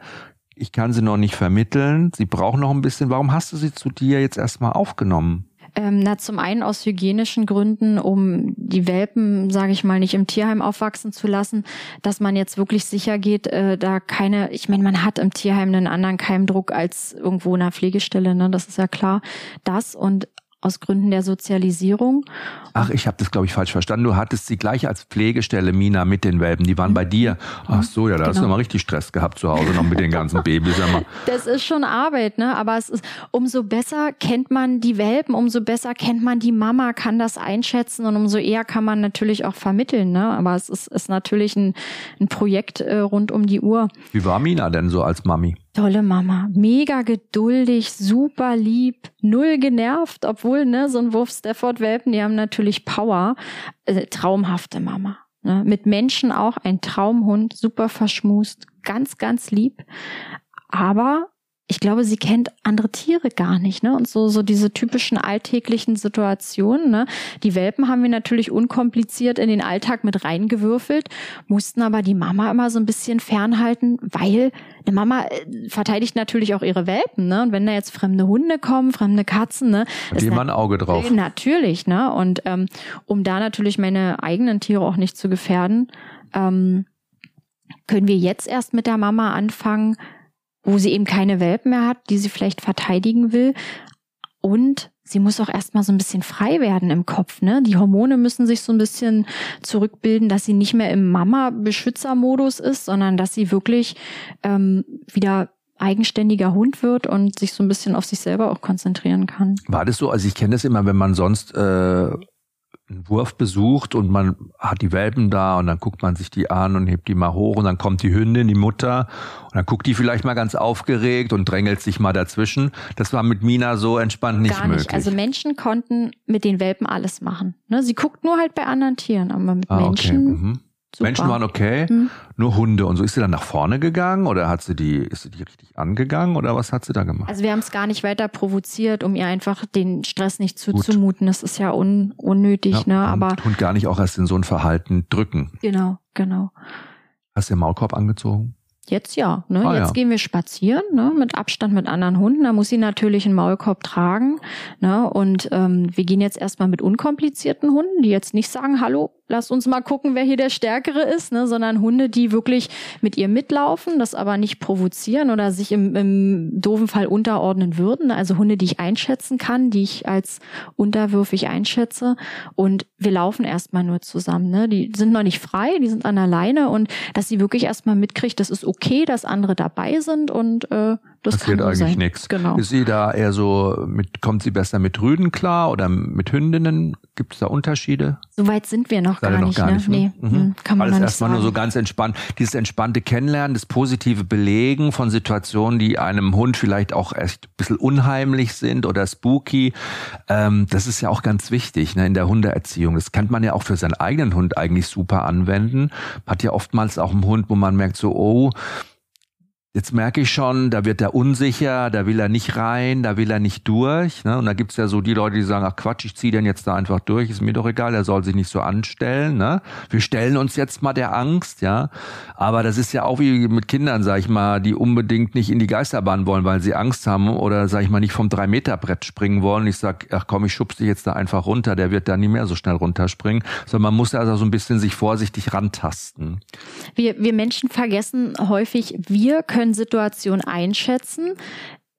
Ich kann sie noch nicht vermitteln. Sie brauchen noch ein bisschen. Warum hast du sie zu dir jetzt erstmal aufgenommen? Ähm, na, zum einen aus hygienischen Gründen, um die Welpen, sage ich mal, nicht im Tierheim aufwachsen zu lassen, dass man jetzt wirklich sicher geht, äh, da keine, ich meine, man hat im Tierheim einen anderen Keimdruck als irgendwo in einer Pflegestelle, ne? Das ist ja klar. Das und aus Gründen der Sozialisierung. Ach, ich habe das, glaube ich, falsch verstanden. Du hattest sie gleich als Pflegestelle, Mina, mit den Welpen. Die waren bei dir. Ach so, ja, da hast du Genau. mal richtig Stress gehabt zu Hause noch mit den ganzen Babys. Das ist schon Arbeit, ne? Aber es ist, umso besser kennt man die Welpen, umso besser kennt man die Mama, kann das einschätzen und umso eher kann man natürlich auch vermitteln, ne? Aber es ist, ist natürlich ein, ein Projekt äh, rund um die Uhr. Wie war Mina denn so als Mami? Tolle Mama, mega geduldig, super lieb, null genervt, obwohl, ne, so ein Wurf Stafford-Welpen, die haben natürlich Power. Äh, traumhafte Mama. Ne? Mit Menschen auch ein Traumhund, super verschmust, ganz, ganz lieb. Aber ich glaube, sie kennt andere Tiere gar nicht, ne? Und so, so diese typischen alltäglichen Situationen, ne? Die Welpen haben wir natürlich unkompliziert in den Alltag mit reingewürfelt, mussten aber die Mama immer so ein bisschen fernhalten, weil eine Mama äh, verteidigt natürlich auch ihre Welpen, ne? Und wenn da jetzt fremde Hunde kommen, fremde Katzen, ne? Hat immer ein Auge drauf. Natürlich, ne? Und ähm, um da natürlich meine eigenen Tiere auch nicht zu gefährden, ähm, können wir jetzt erst mit der Mama anfangen, wo sie eben keine Welpen mehr hat, die sie vielleicht verteidigen will. Und sie muss auch erstmal so ein bisschen frei werden im Kopf. Ne? Die Hormone müssen sich so ein bisschen zurückbilden, dass sie nicht mehr im Mama-Beschützermodus ist, sondern dass sie wirklich ähm, wieder eigenständiger Hund wird und sich so ein bisschen auf sich selber auch konzentrieren kann. War das so? Also ich kenne das immer, wenn man sonst äh, einen Wurf besucht und man hat die Welpen da und dann guckt man sich die an und hebt die mal hoch und dann kommt die Hündin, die Mutter und dann guckt die vielleicht mal ganz aufgeregt und drängelt sich mal dazwischen. Das war mit Mina so entspannt nicht, Gar nicht. möglich. Also Menschen konnten mit den Welpen alles machen. Ne? Sie guckt nur halt bei anderen Tieren, aber mit ah, Menschen okay. mhm. Super. Menschen waren okay, hm. nur Hunde und so. Ist sie dann nach vorne gegangen oder hat sie die, ist sie die richtig angegangen oder was hat sie da gemacht? Also wir haben es gar nicht weiter provoziert, um ihr einfach den Stress nicht zuzumuten. Gut. Das ist ja un, unnötig, ja, ne? Aber und gar nicht auch erst in so ein Verhalten drücken. Genau, genau. Hast du den Maulkorb angezogen? Jetzt ja. Ne? Ah, Jetzt ja. gehen wir spazieren, ne? mit Abstand mit anderen Hunden. Da muss sie natürlich einen Maulkorb tragen. Ne? Und ähm, wir gehen jetzt erstmal mit unkomplizierten Hunden, die jetzt nicht sagen, hallo, lass uns mal gucken, wer hier der Stärkere ist, ne? sondern Hunde, die wirklich mit ihr mitlaufen, das aber nicht provozieren oder sich im, im doofen Fall unterordnen würden. Also Hunde, die ich einschätzen kann, die ich als unterwürfig einschätze. Und wir laufen erstmal nur zusammen. Ne? Die sind noch nicht frei, die sind an der Leine und dass sie wirklich erstmal mitkriegt, das ist okay, dass andere dabei sind und äh, das passiert kann so eigentlich nichts. Genau. Ist sie da eher so mit, kommt sie besser mit Rüden klar oder mit Hündinnen? Gibt es da Unterschiede? Soweit sind wir noch, gar, noch nicht, gar ne? nicht. Ne? Nee, mhm. kann man Alles erstmal nur so ganz entspannt. Dieses entspannte Kennenlernen, das positive Belegen von Situationen, die einem Hund vielleicht auch echt ein bisschen unheimlich sind oder spooky. Ähm, das ist ja auch ganz wichtig ne, in der Hundeerziehung. Das kann man ja auch für seinen eigenen Hund eigentlich super anwenden. Hat ja oftmals auch einen Hund, wo man merkt so, oh, Jetzt merke ich schon, da wird er unsicher, da will er nicht rein, da will er nicht durch. Ne? Und da gibt's ja so die Leute, die sagen, ach Quatsch, ich ziehe den jetzt da einfach durch, ist mir doch egal, er soll sich nicht so anstellen. Ne? Wir stellen uns jetzt mal der Angst, ja. Aber das ist ja auch wie mit Kindern, sag ich mal, die unbedingt nicht in die Geisterbahn wollen, weil sie Angst haben oder, sag ich mal, nicht vom Drei-Meter-Brett springen wollen. Ich sag, ach komm, ich schubse dich jetzt da einfach runter, der wird da nie mehr so schnell runterspringen. Sondern man muss also so ein bisschen sich vorsichtig rantasten. Wir, wir Menschen vergessen häufig, wir können können Situationen einschätzen.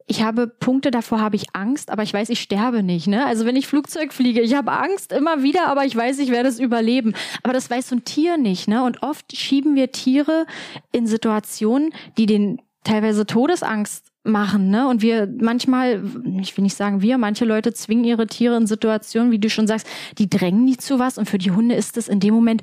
Ich habe Punkte, davor habe ich Angst, aber ich weiß, ich sterbe nicht. Ne? Also wenn ich Flugzeug fliege, ich habe Angst immer wieder, aber ich weiß, ich werde es überleben. Aber das weiß so ein Tier nicht. Ne? Und oft schieben wir Tiere in Situationen, die den teilweise Todesangst machen, ne? Und wir manchmal, ich will nicht sagen wir, manche Leute zwingen ihre Tiere in Situationen, wie du schon sagst, die drängen die zu was und für die Hunde ist es in dem Moment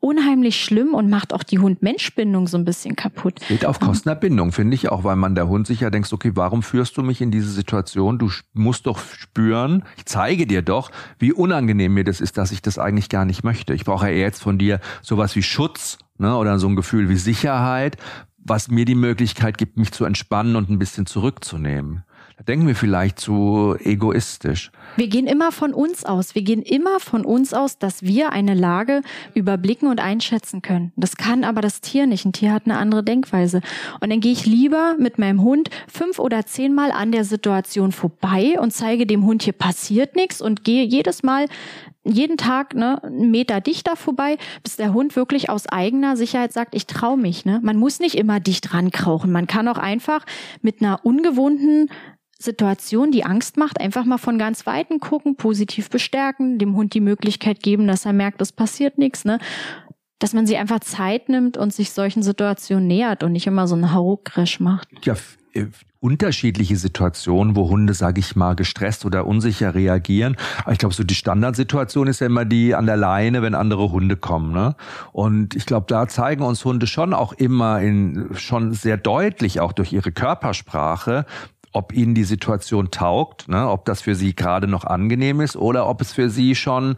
unheimlich schlimm und macht auch die Hund-Mensch-Bindung so ein bisschen kaputt. Geht auf Kosten der Bindung, finde ich auch, weil man der Hund sich ja denkt, okay, warum führst du mich in diese Situation? Du musst doch spüren, ich zeige dir doch, wie unangenehm mir das ist, dass ich das eigentlich gar nicht möchte. Ich brauche ja eher jetzt von dir sowas wie Schutz ne, oder so ein Gefühl wie Sicherheit, was mir die Möglichkeit gibt, mich zu entspannen und ein bisschen zurückzunehmen. Da denken wir vielleicht zu egoistisch. Wir gehen immer von uns aus. Wir gehen immer von uns aus, dass wir eine Lage überblicken und einschätzen können. Das kann aber das Tier nicht. Ein Tier hat eine andere Denkweise. Und dann gehe ich lieber mit meinem Hund fünf oder zehnmal an der Situation vorbei und zeige dem Hund, hier passiert nichts und gehe jedes Mal jeden Tag ne, einen Meter dichter vorbei, bis der Hund wirklich aus eigener Sicherheit sagt, ich traue mich. Ne? Man muss nicht immer dicht rankrauchen. Man kann auch einfach mit einer ungewohnten Situation, die Angst macht, einfach mal von ganz Weiten gucken, positiv bestärken, dem Hund die Möglichkeit geben, dass er merkt, es passiert nichts, ne? Dass man sich einfach Zeit nimmt und sich solchen Situationen nähert und nicht immer so einen Hauruckresch macht. Ja, äh, unterschiedliche Situationen, wo Hunde, sage ich mal, gestresst oder unsicher reagieren. Ich glaube, so die Standardsituation ist ja immer die an der Leine, wenn andere Hunde kommen. Ne? Und ich glaube, da zeigen uns Hunde schon auch immer in schon sehr deutlich, auch durch ihre Körpersprache, ob ihnen die Situation taugt, ne, ob das für sie gerade noch angenehm ist oder ob es für sie schon,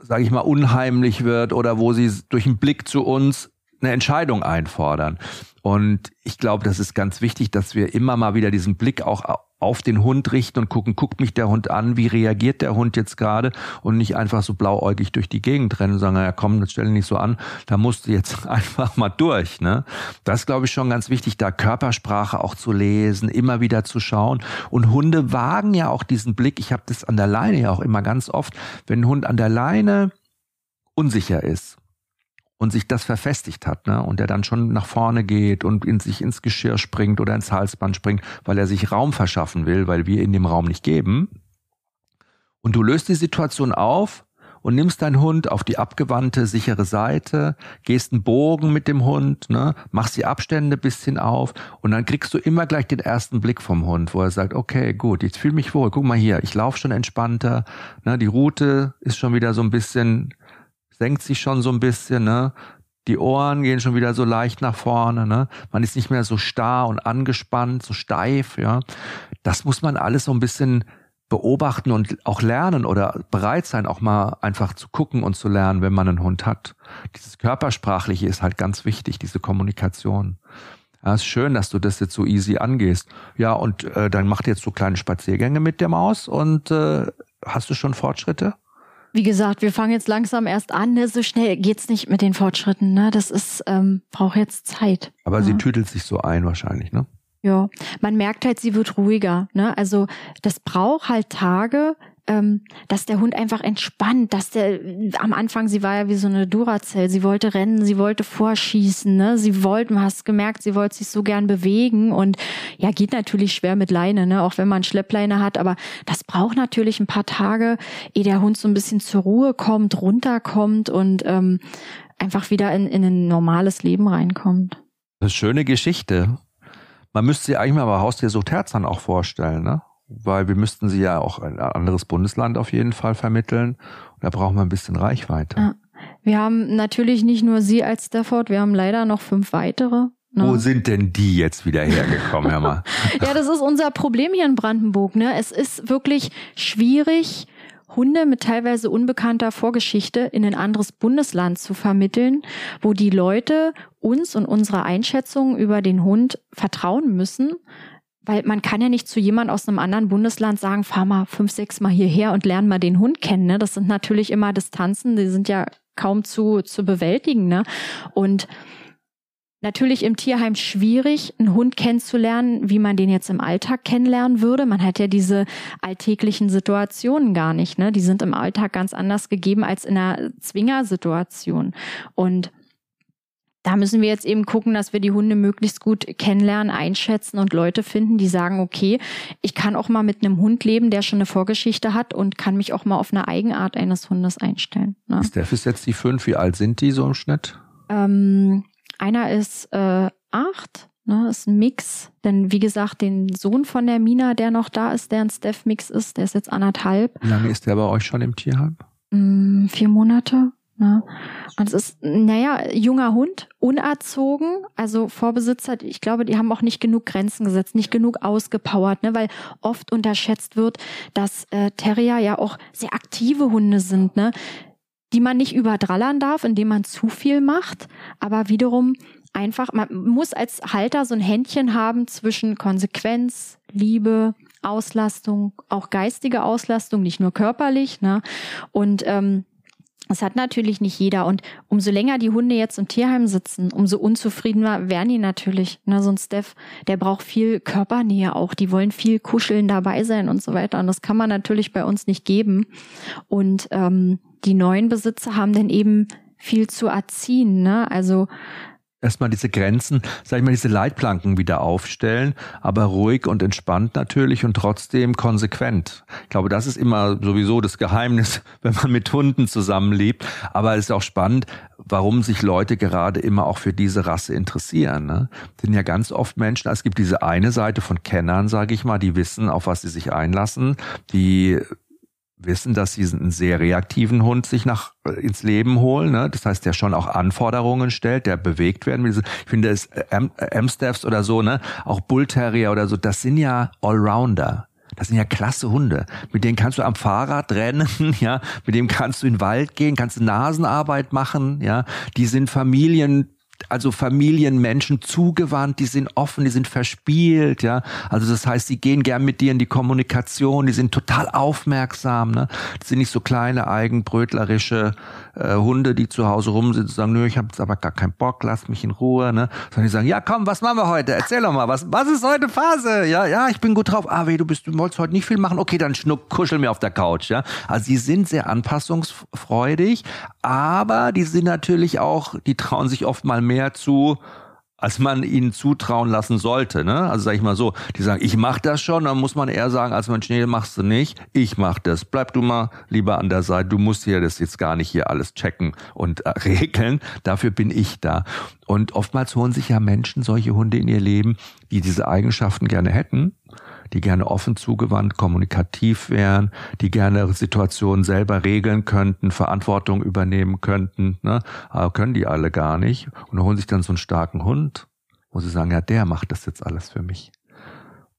sage ich mal, unheimlich wird oder wo sie durch einen Blick zu uns eine Entscheidung einfordern. Und ich glaube, das ist ganz wichtig, dass wir immer mal wieder diesen Blick auch auf den Hund richten und gucken, guckt mich der Hund an, wie reagiert der Hund jetzt gerade und nicht einfach so blauäugig durch die Gegend rennen und sagen, ja komm, stell dich nicht so an, da musst du jetzt einfach mal durch. Ne? Das glaube ich, schon ganz wichtig, da Körpersprache auch zu lesen, immer wieder zu schauen. Und Hunde wagen ja auch diesen Blick, ich habe das an der Leine ja auch immer ganz oft, wenn ein Hund an der Leine unsicher ist und sich das verfestigt hat, ne? Und der dann schon nach vorne geht und in sich ins Geschirr springt oder ins Halsband springt, weil er sich Raum verschaffen will, weil wir in dem Raum nicht geben. Und du löst die Situation auf und nimmst deinen Hund auf die abgewandte, sichere Seite, gehst einen Bogen mit dem Hund, ne, machst die Abstände bisschen auf und dann kriegst du immer gleich den ersten Blick vom Hund, wo er sagt, okay, gut, jetzt fühle mich wohl, guck mal hier, ich laufe schon entspannter, ne, die Route ist schon wieder so ein bisschen senkt sich schon so ein bisschen, ne? Die Ohren gehen schon wieder so leicht nach vorne, ne? Man ist nicht mehr so starr und angespannt, so steif, ja. Das muss man alles so ein bisschen beobachten und auch lernen oder bereit sein, auch mal einfach zu gucken und zu lernen, wenn man einen Hund hat. Dieses Körpersprachliche ist halt ganz wichtig, diese Kommunikation. Ja, ist schön, dass du das jetzt so easy angehst. Ja, und äh, dann macht jetzt so kleine Spaziergänge mit der Maus und äh, hast du schon Fortschritte? Wie gesagt, wir fangen jetzt langsam erst an. Ne? So schnell geht's nicht mit den Fortschritten. Ne? Das ist ähm, braucht jetzt Zeit. Aber ja. sie tütelt sich so ein wahrscheinlich, ne? Ja, man merkt halt, sie wird ruhiger. Ne? Also das braucht halt Tage, ähm, dass der Hund einfach entspannt, dass der am Anfang, sie war ja wie so eine Duracell, sie wollte rennen, sie wollte vorschießen, ne? Sie wollte, man hast gemerkt, sie wollte sich so gern bewegen und ja, geht natürlich schwer mit Leine, ne? Auch wenn man Schleppleine hat, aber das braucht natürlich ein paar Tage, ehe der Hund so ein bisschen zur Ruhe kommt, runterkommt und ähm, einfach wieder in, in ein normales Leben reinkommt. Das ist eine schöne Geschichte. Man müsste sich eigentlich mal bei Haustiersucht Herz dann auch vorstellen, ne? Weil wir müssten sie ja auch ein anderes Bundesland auf jeden Fall vermitteln. Und da brauchen wir ein bisschen Reichweite. Ja. Wir haben natürlich nicht nur Sie als Stafford, wir haben leider noch fünf weitere. Ne? Wo sind denn die jetzt wieder hergekommen, Herr mal? ja, das ist unser Problem hier in Brandenburg. Ne? Es ist wirklich schwierig, Hunde mit teilweise unbekannter Vorgeschichte in ein anderes Bundesland zu vermitteln, wo die Leute uns und unserer Einschätzung über den Hund vertrauen müssen, weil man kann ja nicht zu jemand aus einem anderen Bundesland sagen, fahr mal fünf, sechs Mal hierher und lern mal den Hund kennen. Ne? Das sind natürlich immer Distanzen, die sind ja kaum zu, zu bewältigen. Ne? Und natürlich im Tierheim schwierig, einen Hund kennenzulernen, wie man den jetzt im Alltag kennenlernen würde. Man hat ja diese alltäglichen Situationen gar nicht. Ne? Die sind im Alltag ganz anders gegeben als in einer Zwingersituation. Und da müssen wir jetzt eben gucken, dass wir die Hunde möglichst gut kennenlernen, einschätzen und Leute finden, die sagen, okay, ich kann auch mal mit einem Hund leben, der schon eine Vorgeschichte hat und kann mich auch mal auf eine Eigenart eines Hundes einstellen. Ne? Steph ist jetzt die fünf. Wie alt sind die so im Schnitt? Ähm, einer ist äh, acht. Ne, ist ein Mix, denn wie gesagt, den Sohn von der Mina, der noch da ist, der ein Steph-Mix ist, der ist jetzt anderthalb. Wie lange ist der bei euch schon im Tierheim? Mm, vier Monate. Ne? Und es ist, naja, junger Hund, unerzogen, also Vorbesitzer, ich glaube, die haben auch nicht genug Grenzen gesetzt, nicht genug ausgepowert, ne? weil oft unterschätzt wird, dass äh, Terrier ja auch sehr aktive Hunde sind, ne? die man nicht überdrallern darf, indem man zu viel macht, aber wiederum einfach, man muss als Halter so ein Händchen haben zwischen Konsequenz, Liebe, Auslastung, auch geistige Auslastung, nicht nur körperlich, ne? Und ähm, das hat natürlich nicht jeder. Und umso länger die Hunde jetzt im Tierheim sitzen, umso unzufriedener werden die natürlich. Ne, so ein Steph, der braucht viel Körpernähe auch. Die wollen viel kuscheln dabei sein und so weiter. Und das kann man natürlich bei uns nicht geben. Und ähm, die neuen Besitzer haben dann eben viel zu erziehen. Ne? Also erstmal diese Grenzen, sag ich mal, diese Leitplanken wieder aufstellen, aber ruhig und entspannt natürlich und trotzdem konsequent. Ich glaube, das ist immer sowieso das Geheimnis, wenn man mit Hunden zusammenlebt. Aber es ist auch spannend, warum sich Leute gerade immer auch für diese Rasse interessieren. Ne? sind ja ganz oft Menschen, es gibt diese eine Seite von Kennern, sage ich mal, die wissen, auf was sie sich einlassen, die wissen, dass sie einen sehr reaktiven Hund sich nach äh, ins Leben holen. Ne? Das heißt, der schon auch Anforderungen stellt, der bewegt werden. Ich finde es äh, Amstaffs oder so, ne, auch Bull Terrier oder so. Das sind ja Allrounder. Das sind ja klasse Hunde. Mit denen kannst du am Fahrrad rennen, ja. Mit dem kannst du in den Wald gehen, kannst du Nasenarbeit machen, ja. Die sind Familien also Familienmenschen zugewandt, die sind offen, die sind verspielt, ja. Also das heißt, sie gehen gern mit dir in die Kommunikation, die sind total aufmerksam, ne. Das sind nicht so kleine, eigenbrötlerische äh, Hunde, die zu Hause rumsitzen sagen, nö, ich habe jetzt aber gar keinen Bock, lass mich in Ruhe, ne. Sondern die sagen, ja komm, was machen wir heute? Erzähl doch mal, was, was ist heute Phase? Ja, ja, ich bin gut drauf. Ah, weh, du bist, du wolltest heute nicht viel machen. Okay, dann schnuck, kuschel mir auf der Couch, ja. Also sie sind sehr anpassungsfreudig, aber die sind natürlich auch, die trauen sich oft mal mehr zu, als man ihnen zutrauen lassen sollte. Ne? Also sag ich mal so, die sagen, ich mach das schon, dann muss man eher sagen, als Mensch, nee, machst du nicht, ich mach das. Bleib du mal lieber an der Seite, du musst hier das jetzt gar nicht hier alles checken und äh, regeln, dafür bin ich da. Und oftmals holen sich ja Menschen solche Hunde in ihr Leben, die diese Eigenschaften gerne hätten, die gerne offen zugewandt, kommunikativ wären, die gerne Situationen selber regeln könnten, Verantwortung übernehmen könnten, ne? aber können die alle gar nicht und holen sich dann so einen starken Hund, wo sie sagen, ja, der macht das jetzt alles für mich.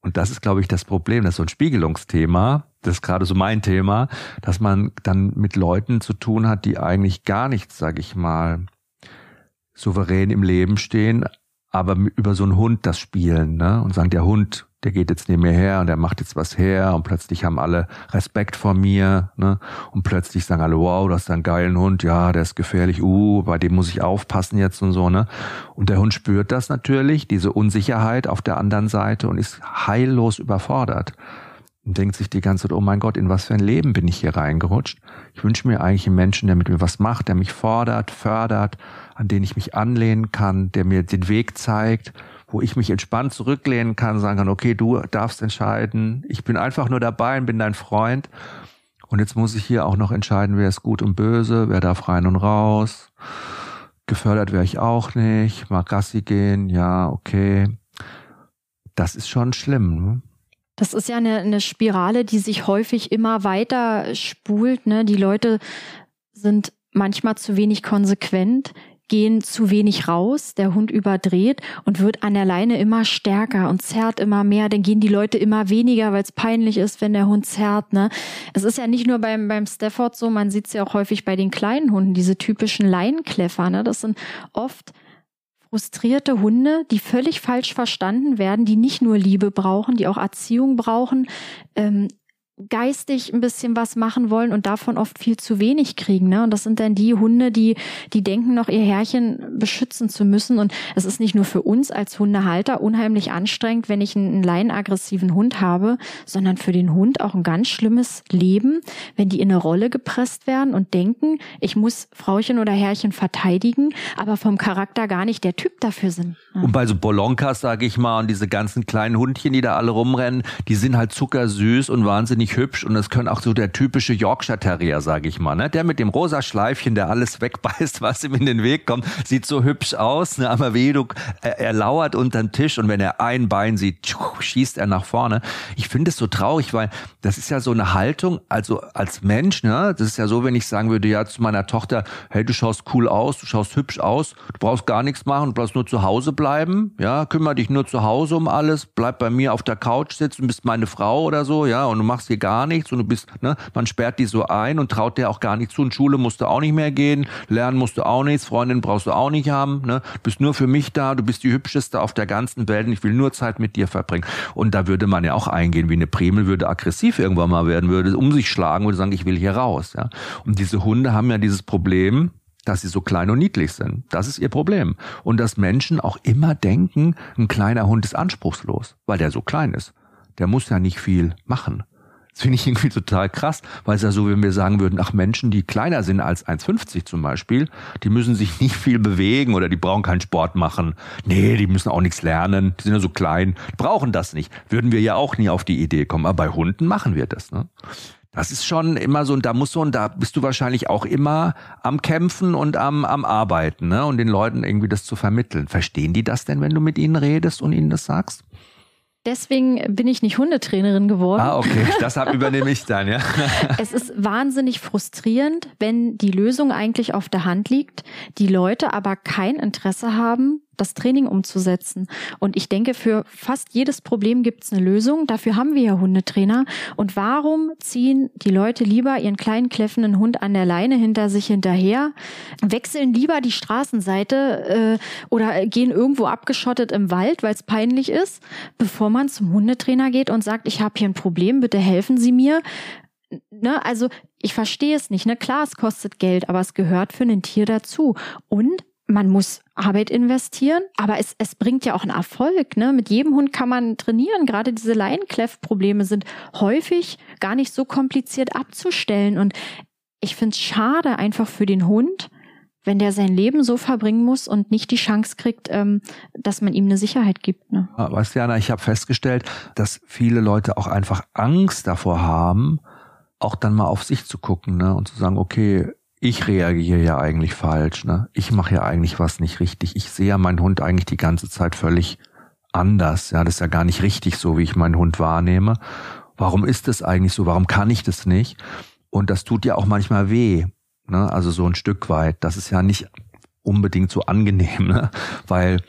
Und das ist, glaube ich, das Problem. Das ist so ein Spiegelungsthema. Das ist gerade so mein Thema, dass man dann mit Leuten zu tun hat, die eigentlich gar nichts, sage ich mal, souverän im Leben stehen, aber über so einen Hund das spielen, ne? Und sagen, der Hund der geht jetzt neben mir her und der macht jetzt was her und plötzlich haben alle Respekt vor mir, ne? Und plötzlich sagen alle, wow, du hast einen geilen Hund, ja, der ist gefährlich, uh, bei dem muss ich aufpassen jetzt und so, ne? Und der Hund spürt das natürlich, diese Unsicherheit auf der anderen Seite und ist heillos überfordert. Und denkt sich die ganze Zeit, oh mein Gott, in was für ein Leben bin ich hier reingerutscht? Ich wünsche mir eigentlich einen Menschen, der mit mir was macht, der mich fordert, fördert, an den ich mich anlehnen kann, der mir den Weg zeigt, wo ich mich entspannt zurücklehnen kann, sagen kann, okay, du darfst entscheiden, ich bin einfach nur dabei und bin dein Freund. Und jetzt muss ich hier auch noch entscheiden, wer ist gut und böse, wer darf rein und raus. Gefördert wäre ich auch nicht, mag Gassi gehen, ja, okay. Das ist schon schlimm. Ne? Das ist ja eine, eine Spirale, die sich häufig immer weiter spult. Ne? Die Leute sind manchmal zu wenig konsequent gehen zu wenig raus, der Hund überdreht und wird an der Leine immer stärker und zerrt immer mehr, dann gehen die Leute immer weniger, weil es peinlich ist, wenn der Hund zerrt. Ne? Es ist ja nicht nur beim, beim Stafford so, man sieht es ja auch häufig bei den kleinen Hunden, diese typischen Laienkleffer. Ne? Das sind oft frustrierte Hunde, die völlig falsch verstanden werden, die nicht nur Liebe brauchen, die auch Erziehung brauchen, ähm, geistig ein bisschen was machen wollen und davon oft viel zu wenig kriegen. Ne? Und das sind dann die Hunde, die, die denken noch, ihr Herrchen beschützen zu müssen. Und es ist nicht nur für uns als Hundehalter unheimlich anstrengend, wenn ich einen, leinaggressiven Hund habe, sondern für den Hund auch ein ganz schlimmes Leben, wenn die in eine Rolle gepresst werden und denken, ich muss Frauchen oder Herrchen verteidigen, aber vom Charakter gar nicht der Typ dafür sind. Ja. Und bei so Bolonkas, sage ich mal, und diese ganzen kleinen Hundchen, die da alle rumrennen, die sind halt zuckersüß und wahnsinnig wahnsinnig hübsch und das können auch so der typische Yorkshire Terrier, sage ich mal. Ne? Der mit dem rosa Schleifchen, der alles wegbeißt, was ihm in den Weg kommt, sieht so hübsch aus. Ne? Aber weh, du, er, er lauert unterm Tisch und wenn er ein Bein sieht, schießt er nach vorne. Ich finde es so traurig, weil das ist ja so eine Haltung, also als Mensch, ne? das ist ja so, wenn ich sagen würde, ja zu meiner Tochter, hey, du schaust cool aus, du schaust hübsch aus, du brauchst gar nichts machen, du brauchst nur zu Hause bleiben, ja, kümmere dich nur zu Hause um alles, bleib bei mir auf der Couch sitzen, bist meine Frau oder so, ja, und du machst hier gar nichts und du bist, ne, man sperrt die so ein und traut dir auch gar nichts zu. Und Schule musst du auch nicht mehr gehen, lernen musst du auch nichts, Freundin brauchst du auch nicht haben, ne, du bist nur für mich da, du bist die hübscheste auf der ganzen Welt und ich will nur Zeit mit dir verbringen. Und da würde man ja auch eingehen, wie eine Prämel würde aggressiv irgendwann mal werden, würde um sich schlagen, würde sagen, ich will hier raus, ja. Und diese Hunde haben ja dieses Problem, dass sie so klein und niedlich sind. Das ist ihr Problem. Und dass Menschen auch immer denken, ein kleiner Hund ist anspruchslos, weil der so klein ist. Der muss ja nicht viel machen. Das finde ich irgendwie total krass, weil es ja so, wenn wir sagen würden, ach Menschen, die kleiner sind als 1,50 zum Beispiel, die müssen sich nicht viel bewegen oder die brauchen keinen Sport machen. Nee, die müssen auch nichts lernen, die sind ja so klein, brauchen das nicht. Würden wir ja auch nie auf die Idee kommen. Aber bei Hunden machen wir das. Ne? Das ist schon immer so, und da musst du, und da bist du wahrscheinlich auch immer am Kämpfen und am, am Arbeiten, ne? Und den Leuten irgendwie das zu vermitteln. Verstehen die das denn, wenn du mit ihnen redest und ihnen das sagst? Deswegen bin ich nicht Hundetrainerin geworden. Ah, okay. Deshalb übernehme ich dann, ja. es ist wahnsinnig frustrierend, wenn die Lösung eigentlich auf der Hand liegt, die Leute aber kein Interesse haben, das Training umzusetzen. Und ich denke, für fast jedes Problem gibt es eine Lösung. Dafür haben wir ja Hundetrainer. Und warum ziehen die Leute lieber ihren kleinen kläffenden Hund an der Leine hinter sich hinterher, wechseln lieber die Straßenseite äh, oder gehen irgendwo abgeschottet im Wald, weil es peinlich ist, bevor man zum Hundetrainer geht und sagt, ich habe hier ein Problem, bitte helfen Sie mir. Ne, also ich verstehe es nicht. Ne? Klar, es kostet Geld, aber es gehört für ein Tier dazu. Und man muss Arbeit investieren, aber es, es bringt ja auch einen Erfolg. Ne? Mit jedem Hund kann man trainieren. Gerade diese Laienkleft-Probleme sind häufig gar nicht so kompliziert abzustellen. Und ich finde es schade einfach für den Hund, wenn der sein Leben so verbringen muss und nicht die Chance kriegt, ähm, dass man ihm eine Sicherheit gibt. Ne? Weißt du, Jana, ich habe festgestellt, dass viele Leute auch einfach Angst davor haben, auch dann mal auf sich zu gucken ne? und zu sagen, okay, ich reagiere ja eigentlich falsch, ne? Ich mache ja eigentlich was nicht richtig. Ich sehe ja meinen Hund eigentlich die ganze Zeit völlig anders. Ja, das ist ja gar nicht richtig so, wie ich meinen Hund wahrnehme. Warum ist das eigentlich so? Warum kann ich das nicht? Und das tut ja auch manchmal weh. Ne? Also so ein Stück weit. Das ist ja nicht unbedingt so angenehm, ne? Weil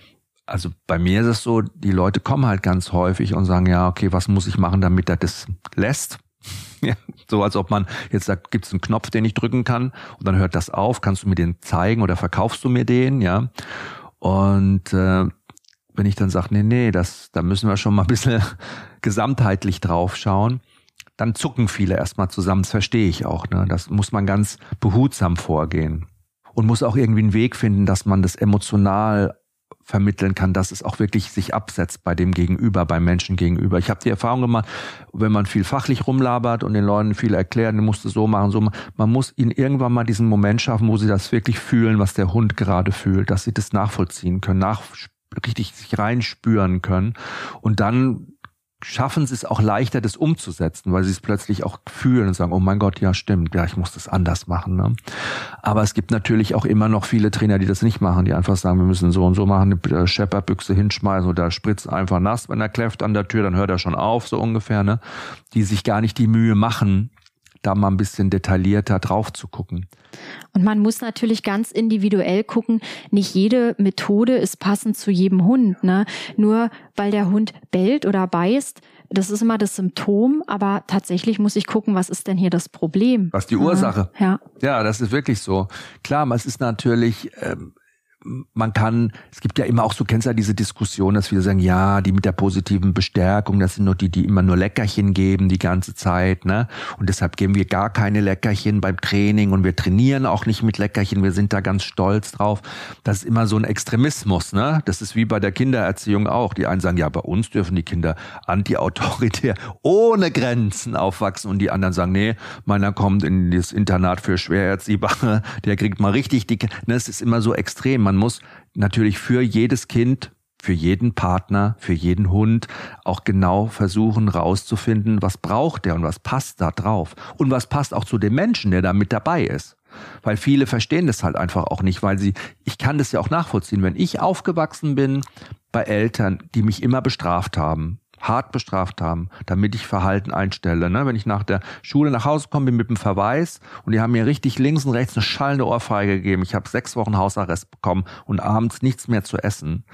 also bei mir ist es so, die Leute kommen halt ganz häufig und sagen, ja, okay, was muss ich machen, damit er das lässt? Ja, so als ob man jetzt sagt, gibt es einen Knopf, den ich drücken kann und dann hört das auf, kannst du mir den zeigen oder verkaufst du mir den, ja? Und äh, wenn ich dann sage, nee, nee, das, da müssen wir schon mal ein bisschen gesamtheitlich drauf schauen, dann zucken viele erstmal zusammen, das verstehe ich auch. Ne? Das muss man ganz behutsam vorgehen und muss auch irgendwie einen Weg finden, dass man das emotional vermitteln kann, dass es auch wirklich sich absetzt bei dem Gegenüber, beim Menschen gegenüber. Ich habe die Erfahrung gemacht, wenn man viel fachlich rumlabert und den Leuten viel erklärt, du musst es so machen, so machen, man muss ihnen irgendwann mal diesen Moment schaffen, wo sie das wirklich fühlen, was der Hund gerade fühlt, dass sie das nachvollziehen können, nach, richtig sich reinspüren können und dann schaffen sie es auch leichter, das umzusetzen, weil sie es plötzlich auch fühlen und sagen, oh mein Gott, ja stimmt, ja, ich muss das anders machen. Ne? Aber es gibt natürlich auch immer noch viele Trainer, die das nicht machen, die einfach sagen, wir müssen so und so machen, eine Schepperbüchse hinschmeißen oder spritzt einfach nass, wenn er kläfft an der Tür, dann hört er schon auf, so ungefähr, ne? Die sich gar nicht die Mühe machen, da mal ein bisschen detaillierter drauf zu gucken. Und man muss natürlich ganz individuell gucken. Nicht jede Methode ist passend zu jedem Hund. Ne? Nur weil der Hund bellt oder beißt, das ist immer das Symptom, aber tatsächlich muss ich gucken, was ist denn hier das Problem? Was die Ursache? Ja. Ja, das ist wirklich so. Klar, es ist natürlich, ähm, man kann, es gibt ja immer auch, so kennst du ja diese Diskussion, dass viele sagen, ja, die mit der positiven Bestärkung, das sind nur die, die immer nur Leckerchen geben die ganze Zeit, ne? Und deshalb geben wir gar keine Leckerchen beim Training und wir trainieren auch nicht mit Leckerchen, wir sind da ganz stolz drauf. Das ist immer so ein Extremismus, ne? Das ist wie bei der Kindererziehung auch. Die einen sagen, ja, bei uns dürfen die Kinder anti-autoritär ohne Grenzen aufwachsen und die anderen sagen, nee, meiner kommt in das Internat für schwer erziehbare, der kriegt mal richtig dicke, ne? Es ist immer so extrem. Man man muss natürlich für jedes Kind, für jeden Partner, für jeden Hund auch genau versuchen rauszufinden, was braucht der und was passt da drauf und was passt auch zu dem Menschen, der da mit dabei ist. Weil viele verstehen das halt einfach auch nicht, weil sie, ich kann das ja auch nachvollziehen, wenn ich aufgewachsen bin bei Eltern, die mich immer bestraft haben, hart bestraft haben, damit ich Verhalten einstelle. Ne? Wenn ich nach der Schule nach Hause komme, bin mit dem Verweis und die haben mir richtig links und rechts eine schallende Ohrfeige gegeben. Ich habe sechs Wochen Hausarrest bekommen und abends nichts mehr zu essen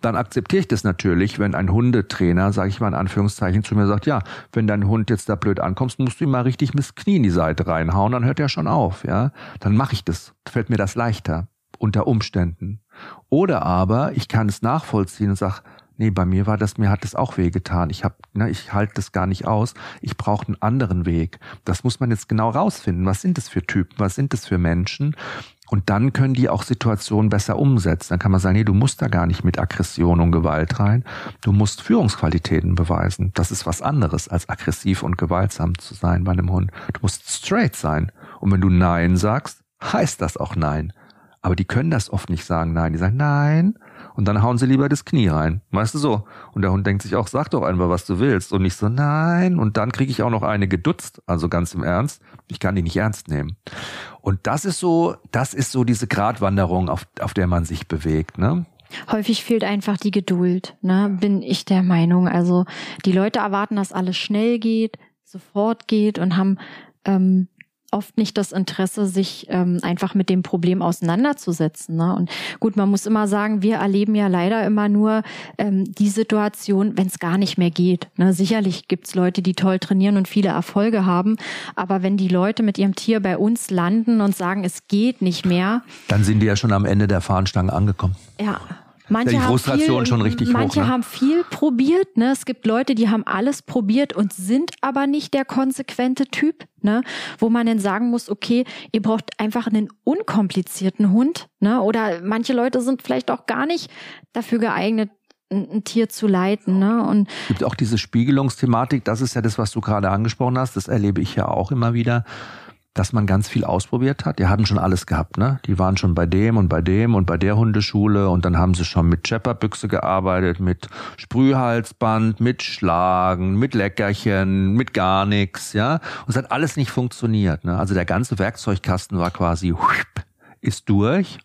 dann akzeptiere ich das natürlich, wenn ein Hundetrainer, sage ich mal in Anführungszeichen, zu mir sagt, ja, wenn dein Hund jetzt da blöd ankommst, musst du ihm mal richtig mit Knie in die Seite reinhauen, dann hört er schon auf, ja. Dann mache ich das, fällt mir das leichter unter Umständen. Oder aber ich kann es nachvollziehen und sage, Nee, bei mir war das, mir hat es auch wehgetan. Ich hab, ne, ich halte das gar nicht aus. Ich brauche einen anderen Weg. Das muss man jetzt genau rausfinden. Was sind das für Typen? Was sind das für Menschen? Und dann können die auch Situationen besser umsetzen. Dann kann man sagen, nee, du musst da gar nicht mit Aggression und Gewalt rein. Du musst Führungsqualitäten beweisen. Das ist was anderes, als aggressiv und gewaltsam zu sein bei einem Hund. Du musst straight sein. Und wenn du Nein sagst, heißt das auch Nein. Aber die können das oft nicht sagen, nein. Die sagen, nein, und dann hauen sie lieber das Knie rein. Weißt du so? Und der Hund denkt sich auch, sag doch einfach, was du willst. Und nicht so, nein. Und dann kriege ich auch noch eine gedutzt. Also ganz im Ernst. Ich kann die nicht ernst nehmen. Und das ist so, das ist so diese Gratwanderung, auf, auf der man sich bewegt, ne? Häufig fehlt einfach die Geduld, ne? bin ich der Meinung. Also die Leute erwarten, dass alles schnell geht, sofort geht und haben ähm, oft nicht das Interesse, sich ähm, einfach mit dem Problem auseinanderzusetzen. Ne? Und gut, man muss immer sagen, wir erleben ja leider immer nur ähm, die Situation, wenn es gar nicht mehr geht. Ne? Sicherlich gibt's Leute, die toll trainieren und viele Erfolge haben, aber wenn die Leute mit ihrem Tier bei uns landen und sagen, es geht nicht mehr, dann sind die ja schon am Ende der Fahnenstange angekommen. Ja, Manche die Frustration haben viel, schon richtig manche hoch. Ne? haben viel probiert. Ne? Es gibt Leute, die haben alles probiert und sind aber nicht der konsequente Typ, ne? wo man dann sagen muss, okay, ihr braucht einfach einen unkomplizierten Hund. Ne? Oder manche Leute sind vielleicht auch gar nicht dafür geeignet, ein Tier zu leiten. Ne? Und es gibt auch diese Spiegelungsthematik, das ist ja das, was du gerade angesprochen hast, das erlebe ich ja auch immer wieder dass man ganz viel ausprobiert hat. Die hatten schon alles gehabt, ne? Die waren schon bei dem und bei dem und bei der Hundeschule und dann haben sie schon mit Chepperbüchse gearbeitet, mit Sprühhalsband, mit Schlagen, mit Leckerchen, mit gar nichts, ja? Und es hat alles nicht funktioniert, ne? Also der ganze Werkzeugkasten war quasi ist durch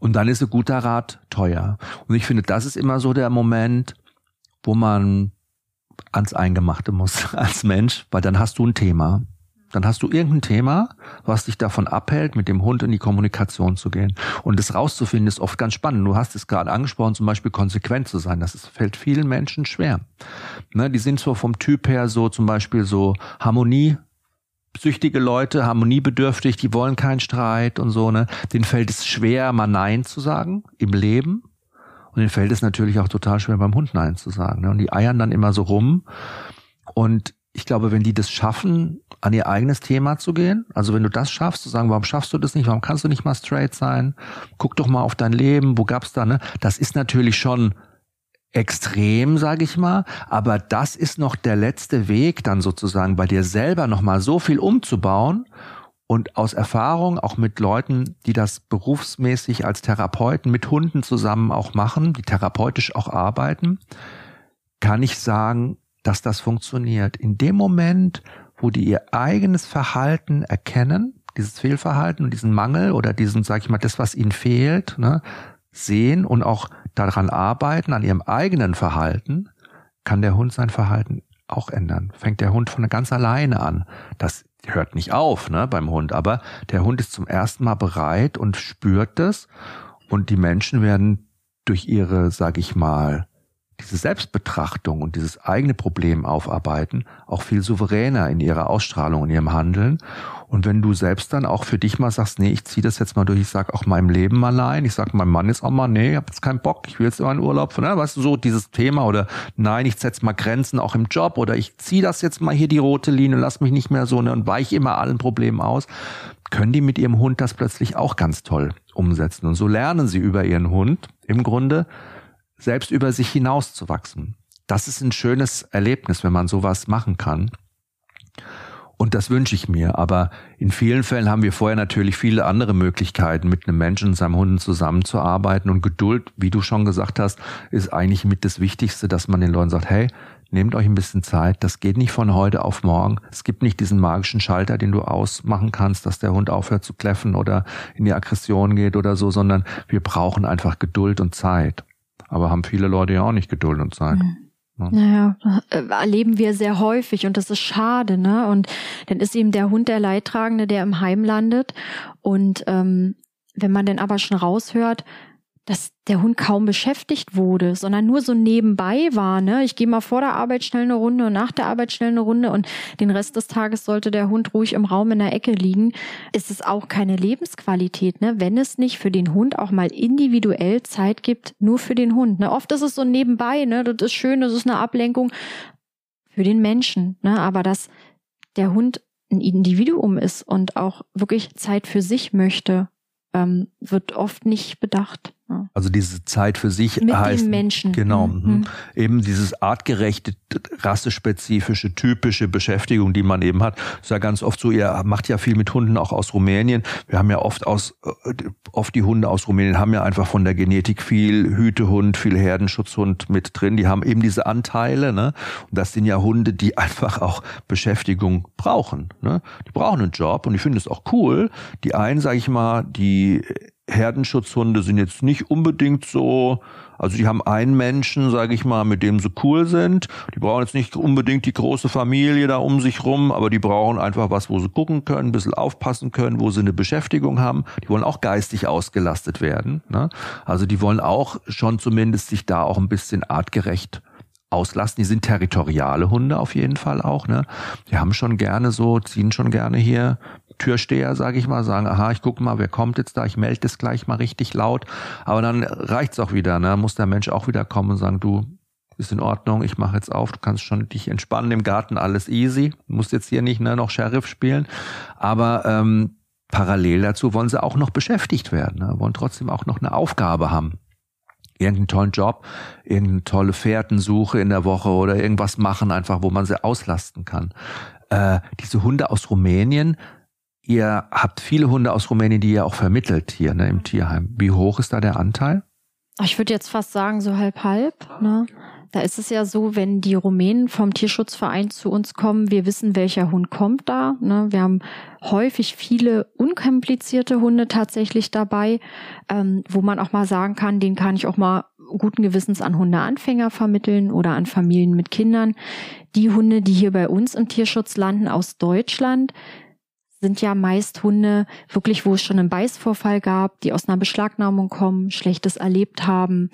und dann ist ein guter Rat teuer. Und ich finde, das ist immer so der Moment, wo man ans Eingemachte muss als Mensch, weil dann hast du ein Thema dann hast du irgendein Thema, was dich davon abhält, mit dem Hund in die Kommunikation zu gehen. Und das rauszufinden ist oft ganz spannend. Du hast es gerade angesprochen, zum Beispiel konsequent zu sein. Das fällt vielen Menschen schwer. Ne, die sind so vom Typ her so zum Beispiel so Harmonie süchtige Leute, harmoniebedürftig, die wollen keinen Streit und so, ne? Denen fällt es schwer, mal Nein zu sagen im Leben. Und denen fällt es natürlich auch total schwer, beim Hund Nein zu sagen. Ne? Und die eiern dann immer so rum. Und ich glaube, wenn die das schaffen, an ihr eigenes Thema zu gehen, also wenn du das schaffst, zu sagen, warum schaffst du das nicht, warum kannst du nicht mal straight sein, guck doch mal auf dein Leben, wo gab's da, ne? Das ist natürlich schon extrem, sage ich mal, aber das ist noch der letzte Weg, dann sozusagen bei dir selber nochmal so viel umzubauen und aus Erfahrung auch mit Leuten, die das berufsmäßig als Therapeuten mit Hunden zusammen auch machen, die therapeutisch auch arbeiten, kann ich sagen, dass das funktioniert. In dem Moment, wo die ihr eigenes Verhalten erkennen, dieses Fehlverhalten und diesen Mangel oder diesen, sag ich mal, das, was ihnen fehlt, ne, sehen und auch daran arbeiten, an ihrem eigenen Verhalten, kann der Hund sein Verhalten auch ändern. Fängt der Hund von ganz alleine an. Das hört nicht auf ne, beim Hund, aber der Hund ist zum ersten Mal bereit und spürt das und die Menschen werden durch ihre, sag ich mal, diese Selbstbetrachtung und dieses eigene Problem aufarbeiten auch viel souveräner in ihrer Ausstrahlung, in ihrem Handeln. Und wenn du selbst dann auch für dich mal sagst, nee, ich ziehe das jetzt mal durch, ich sag auch meinem Leben mal nein, ich sag meinem Mann jetzt auch mal, nee, ich habe jetzt keinen Bock, ich will jetzt immer in Urlaub, ne? weißt du, so dieses Thema oder nein, ich setze mal Grenzen auch im Job oder ich ziehe das jetzt mal hier die rote Linie, lass mich nicht mehr so ne, und weiche immer allen Problemen aus, können die mit ihrem Hund das plötzlich auch ganz toll umsetzen. Und so lernen sie über ihren Hund im Grunde, selbst über sich hinauszuwachsen. Das ist ein schönes Erlebnis, wenn man sowas machen kann. Und das wünsche ich mir. Aber in vielen Fällen haben wir vorher natürlich viele andere Möglichkeiten, mit einem Menschen und seinem Hunden zusammenzuarbeiten. Und Geduld, wie du schon gesagt hast, ist eigentlich mit das Wichtigste, dass man den Leuten sagt, hey, nehmt euch ein bisschen Zeit. Das geht nicht von heute auf morgen. Es gibt nicht diesen magischen Schalter, den du ausmachen kannst, dass der Hund aufhört zu kläffen oder in die Aggression geht oder so, sondern wir brauchen einfach Geduld und Zeit. Aber haben viele Leute ja auch nicht Geduld und Zeit. Mhm. Ja. Naja, äh, erleben wir sehr häufig und das ist schade, ne? Und dann ist eben der Hund der Leidtragende, der im Heim landet. Und ähm, wenn man dann aber schon raushört, dass der Hund kaum beschäftigt wurde, sondern nur so nebenbei war. Ne? Ich gehe mal vor der Arbeit schnell eine Runde und nach der Arbeit schnell eine Runde und den Rest des Tages sollte der Hund ruhig im Raum in der Ecke liegen. Ist es auch keine Lebensqualität, ne? wenn es nicht für den Hund auch mal individuell Zeit gibt, nur für den Hund. Ne? Oft ist es so nebenbei, ne? das ist schön, das ist eine Ablenkung für den Menschen. Ne? Aber dass der Hund ein Individuum ist und auch wirklich Zeit für sich möchte, ähm, wird oft nicht bedacht. Also diese Zeit für sich Mit heißt den Menschen. genau mhm. mhm. eben dieses artgerechte, rassespezifische, typische Beschäftigung, die man eben hat. ist ja ganz oft so. Ihr macht ja viel mit Hunden auch aus Rumänien. Wir haben ja oft aus äh, oft die Hunde aus Rumänien haben ja einfach von der Genetik viel Hütehund, viel Herdenschutzhund mit drin. Die haben eben diese Anteile. Ne? Und das sind ja Hunde, die einfach auch Beschäftigung brauchen. Ne? Die brauchen einen Job und ich finde es auch cool. Die einen, sage ich mal, die Herdenschutzhunde sind jetzt nicht unbedingt so, also die haben einen Menschen, sage ich mal, mit dem sie cool sind. Die brauchen jetzt nicht unbedingt die große Familie da um sich rum, aber die brauchen einfach was, wo sie gucken können, ein bisschen aufpassen können, wo sie eine Beschäftigung haben. Die wollen auch geistig ausgelastet werden. Ne? Also die wollen auch schon zumindest sich da auch ein bisschen artgerecht auslasten. Die sind territoriale Hunde auf jeden Fall auch. Ne? Die haben schon gerne so, ziehen schon gerne hier Türsteher, sage ich mal, sagen, aha, ich gucke mal, wer kommt jetzt da, ich melde das gleich mal richtig laut. Aber dann reicht's auch wieder, ne? muss der Mensch auch wieder kommen und sagen, du, ist in Ordnung, ich mache jetzt auf, du kannst schon dich entspannen im Garten, alles easy, du musst jetzt hier nicht ne, noch Sheriff spielen. Aber ähm, parallel dazu wollen sie auch noch beschäftigt werden, ne? wollen trotzdem auch noch eine Aufgabe haben irgendeinen tollen Job, irgendeine tolle Fährtensuche in der Woche oder irgendwas machen, einfach wo man sie auslasten kann. Äh, diese Hunde aus Rumänien Ihr habt viele Hunde aus Rumänien, die ihr auch vermittelt hier ne, im Tierheim. Wie hoch ist da der Anteil? Ich würde jetzt fast sagen, so halb halb. Ne? Da ist es ja so, wenn die Rumänen vom Tierschutzverein zu uns kommen, wir wissen, welcher Hund kommt da. Ne? Wir haben häufig viele unkomplizierte Hunde tatsächlich dabei, ähm, wo man auch mal sagen kann, den kann ich auch mal guten Gewissens an Hundeanfänger vermitteln oder an Familien mit Kindern. Die Hunde, die hier bei uns im Tierschutz landen aus Deutschland, sind ja meist Hunde wirklich, wo es schon einen Beißvorfall gab, die aus einer Beschlagnahmung kommen, Schlechtes erlebt haben.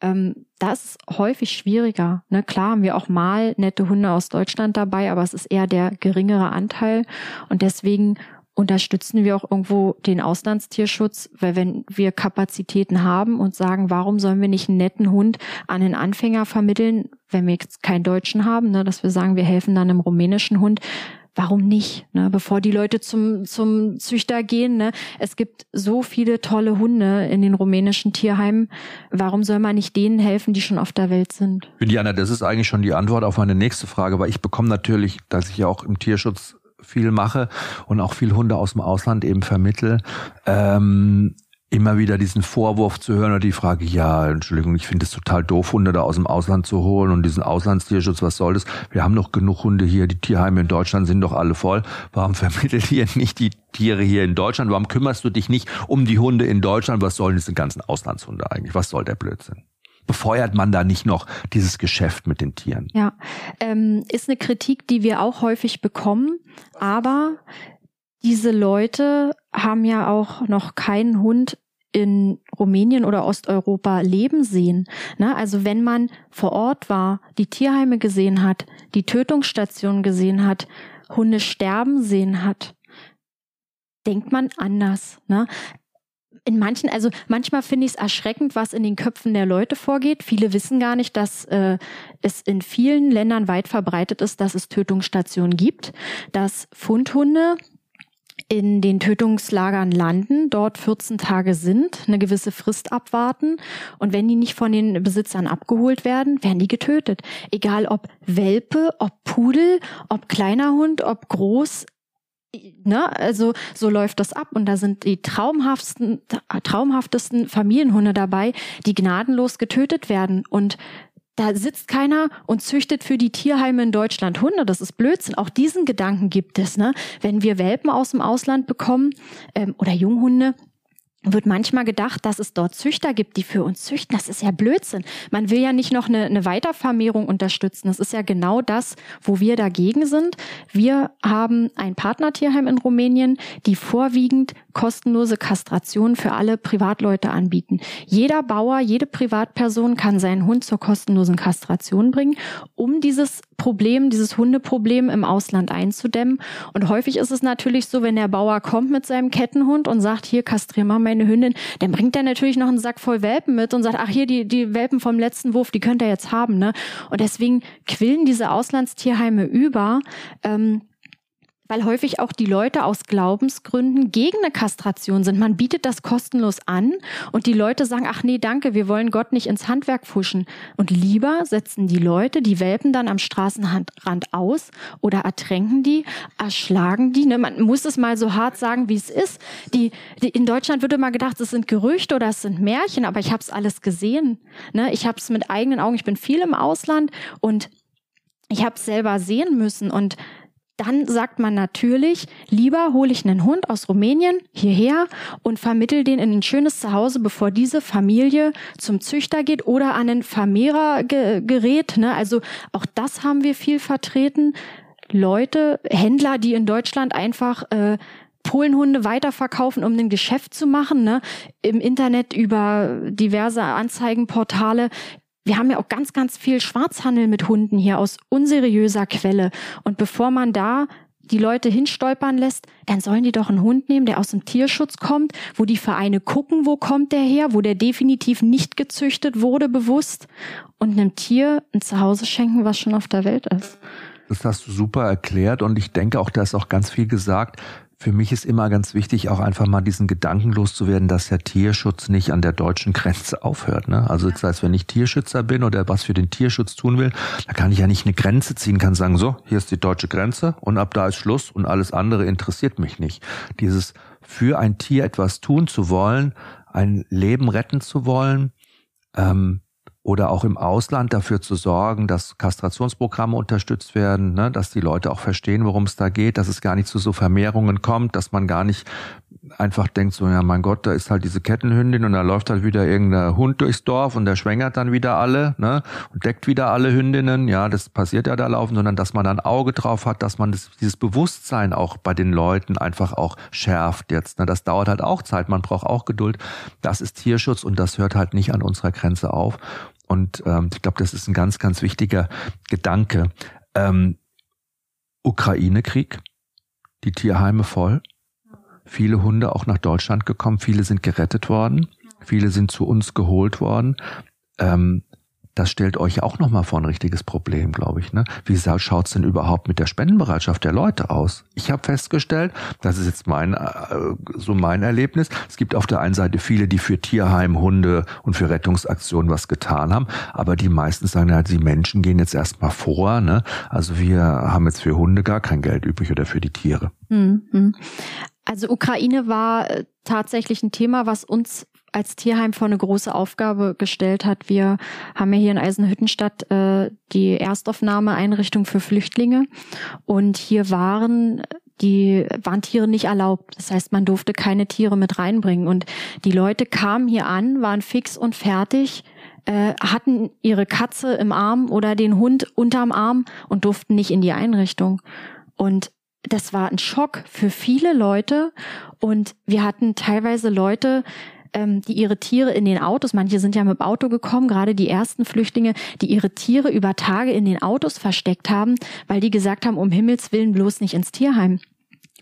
Ähm, das ist häufig schwieriger. Ne? Klar haben wir auch mal nette Hunde aus Deutschland dabei, aber es ist eher der geringere Anteil. Und deswegen unterstützen wir auch irgendwo den Auslandstierschutz, weil wenn wir Kapazitäten haben und sagen, warum sollen wir nicht einen netten Hund an den Anfänger vermitteln, wenn wir jetzt keinen Deutschen haben, ne, dass wir sagen, wir helfen dann einem rumänischen Hund, warum nicht? Ne? Bevor die Leute zum, zum Züchter gehen. Ne? Es gibt so viele tolle Hunde in den rumänischen Tierheimen. Warum soll man nicht denen helfen, die schon auf der Welt sind? Diana, das ist eigentlich schon die Antwort auf meine nächste Frage, weil ich bekomme natürlich, dass ich ja auch im Tierschutz viel mache und auch viel Hunde aus dem Ausland eben vermittel. Ähm, immer wieder diesen Vorwurf zu hören oder die Frage, ja, Entschuldigung, ich finde es total doof, Hunde da aus dem Ausland zu holen und diesen Auslandstierschutz, was soll das? Wir haben doch genug Hunde hier, die Tierheime in Deutschland sind doch alle voll. Warum vermittelt ihr nicht die Tiere hier in Deutschland? Warum kümmerst du dich nicht um die Hunde in Deutschland? Was sollen diese ganzen Auslandshunde eigentlich? Was soll der Blödsinn? Befeuert man da nicht noch dieses Geschäft mit den Tieren? Ja, ähm, ist eine Kritik, die wir auch häufig bekommen, aber diese Leute haben ja auch noch keinen Hund in Rumänien oder Osteuropa leben sehen. Ne? Also wenn man vor Ort war, die Tierheime gesehen hat, die Tötungsstationen gesehen hat, Hunde sterben sehen hat, denkt man anders. Ne? in manchen, also manchmal finde ich es erschreckend, was in den Köpfen der Leute vorgeht. Viele wissen gar nicht, dass äh, es in vielen Ländern weit verbreitet ist, dass es Tötungsstationen gibt, dass Fundhunde in den Tötungslagern landen, dort 14 Tage sind, eine gewisse Frist abwarten. Und wenn die nicht von den Besitzern abgeholt werden, werden die getötet. Egal ob Welpe, ob Pudel, ob kleiner Hund, ob groß, Ne, also so läuft das ab. Und da sind die traumhaftesten, traumhaftesten Familienhunde dabei, die gnadenlos getötet werden. Und da sitzt keiner und züchtet für die Tierheime in Deutschland Hunde. Das ist Blödsinn. Auch diesen Gedanken gibt es. Ne? Wenn wir Welpen aus dem Ausland bekommen ähm, oder Junghunde, wird manchmal gedacht, dass es dort Züchter gibt, die für uns züchten. Das ist ja Blödsinn. Man will ja nicht noch eine, eine Weitervermehrung unterstützen. Das ist ja genau das, wo wir dagegen sind. Wir haben ein Partnertierheim in Rumänien, die vorwiegend kostenlose Kastration für alle Privatleute anbieten. Jeder Bauer, jede Privatperson kann seinen Hund zur kostenlosen Kastration bringen, um dieses Problem, dieses Hundeproblem im Ausland einzudämmen. Und häufig ist es natürlich so, wenn der Bauer kommt mit seinem Kettenhund und sagt, hier kastrier mal meine Hündin, dann bringt er natürlich noch einen Sack voll Welpen mit und sagt, ach hier, die, die Welpen vom letzten Wurf, die könnt ihr jetzt haben. Ne? Und deswegen quillen diese Auslandstierheime über. Ähm, weil häufig auch die Leute aus Glaubensgründen gegen eine Kastration sind. Man bietet das kostenlos an und die Leute sagen, ach nee, danke, wir wollen Gott nicht ins Handwerk fuschen. Und lieber setzen die Leute die Welpen dann am Straßenrand aus oder ertränken die, erschlagen die. Ne? Man muss es mal so hart sagen, wie es ist. Die, die, in Deutschland würde mal gedacht, es sind Gerüchte oder es sind Märchen, aber ich habe es alles gesehen. Ne? Ich habe es mit eigenen Augen, ich bin viel im Ausland und ich habe es selber sehen müssen und dann sagt man natürlich, lieber hole ich einen Hund aus Rumänien hierher und vermittel den in ein schönes Zuhause, bevor diese Familie zum Züchter geht oder an ein Vermehrer gerät. Ne? Also auch das haben wir viel vertreten. Leute, Händler, die in Deutschland einfach äh, Polenhunde weiterverkaufen, um ein Geschäft zu machen, ne? im Internet über diverse Anzeigenportale wir haben ja auch ganz, ganz viel Schwarzhandel mit Hunden hier aus unseriöser Quelle. Und bevor man da die Leute hinstolpern lässt, dann sollen die doch einen Hund nehmen, der aus dem Tierschutz kommt, wo die Vereine gucken, wo kommt der her, wo der definitiv nicht gezüchtet wurde, bewusst, und einem Tier ein Zuhause schenken, was schon auf der Welt ist. Das hast du super erklärt und ich denke auch, da ist auch ganz viel gesagt. Für mich ist immer ganz wichtig, auch einfach mal diesen Gedanken loszuwerden, dass der Tierschutz nicht an der deutschen Grenze aufhört. Ne? Also das heißt, wenn ich Tierschützer bin oder was für den Tierschutz tun will, da kann ich ja nicht eine Grenze ziehen, kann sagen, so, hier ist die deutsche Grenze und ab da ist Schluss und alles andere interessiert mich nicht. Dieses für ein Tier etwas tun zu wollen, ein Leben retten zu wollen, ähm, oder auch im Ausland dafür zu sorgen, dass Kastrationsprogramme unterstützt werden, ne, dass die Leute auch verstehen, worum es da geht, dass es gar nicht zu so Vermehrungen kommt, dass man gar nicht einfach denkt, so, ja, mein Gott, da ist halt diese Kettenhündin und da läuft halt wieder irgendein Hund durchs Dorf und der schwängert dann wieder alle, ne, und deckt wieder alle Hündinnen. Ja, das passiert ja da laufen, sondern dass man ein Auge drauf hat, dass man das, dieses Bewusstsein auch bei den Leuten einfach auch schärft jetzt. Ne. Das dauert halt auch Zeit, man braucht auch Geduld. Das ist Tierschutz und das hört halt nicht an unserer Grenze auf. Und ähm, ich glaube, das ist ein ganz, ganz wichtiger Gedanke. Ähm, Ukraine-Krieg, die Tierheime voll viele Hunde auch nach Deutschland gekommen, viele sind gerettet worden, viele sind zu uns geholt worden. Ähm, das stellt euch auch nochmal vor ein richtiges Problem, glaube ich. Ne? Wie schaut's denn überhaupt mit der Spendenbereitschaft der Leute aus? Ich habe festgestellt, das ist jetzt mein äh, so mein Erlebnis. Es gibt auf der einen Seite viele, die für Tierheim, Hunde und für Rettungsaktionen was getan haben, aber die meisten sagen halt, die Menschen gehen jetzt erstmal vor. Ne? Also wir haben jetzt für Hunde gar kein Geld übrig oder für die Tiere. Mhm. Also Ukraine war äh, tatsächlich ein Thema, was uns als Tierheim vor eine große Aufgabe gestellt hat. Wir haben ja hier in Eisenhüttenstadt äh, die Erstaufnahmeeinrichtung für Flüchtlinge und hier waren die waren Tiere nicht erlaubt. Das heißt, man durfte keine Tiere mit reinbringen. Und die Leute kamen hier an, waren fix und fertig, äh, hatten ihre Katze im Arm oder den Hund unterm Arm und durften nicht in die Einrichtung. Und das war ein Schock für viele Leute und wir hatten teilweise Leute, ähm, die ihre Tiere in den Autos, manche sind ja mit dem Auto gekommen, gerade die ersten Flüchtlinge, die ihre Tiere über Tage in den Autos versteckt haben, weil die gesagt haben, um Himmels Willen bloß nicht ins Tierheim.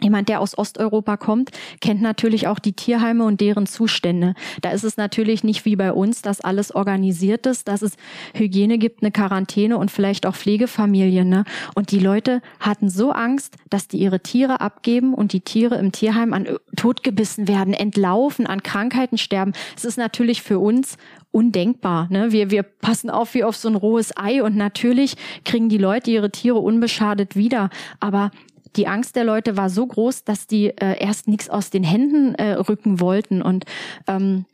Jemand, der aus Osteuropa kommt, kennt natürlich auch die Tierheime und deren Zustände. Da ist es natürlich nicht wie bei uns, dass alles organisiert ist, dass es Hygiene gibt, eine Quarantäne und vielleicht auch Pflegefamilien. Ne? Und die Leute hatten so Angst, dass die ihre Tiere abgeben und die Tiere im Tierheim an Tod gebissen werden, entlaufen, an Krankheiten sterben. Es ist natürlich für uns undenkbar. Ne? Wir, wir passen auf wie auf so ein rohes Ei und natürlich kriegen die Leute ihre Tiere unbeschadet wieder. Aber die Angst der Leute war so groß, dass die äh, erst nichts aus den Händen äh, rücken wollten. Und ähm,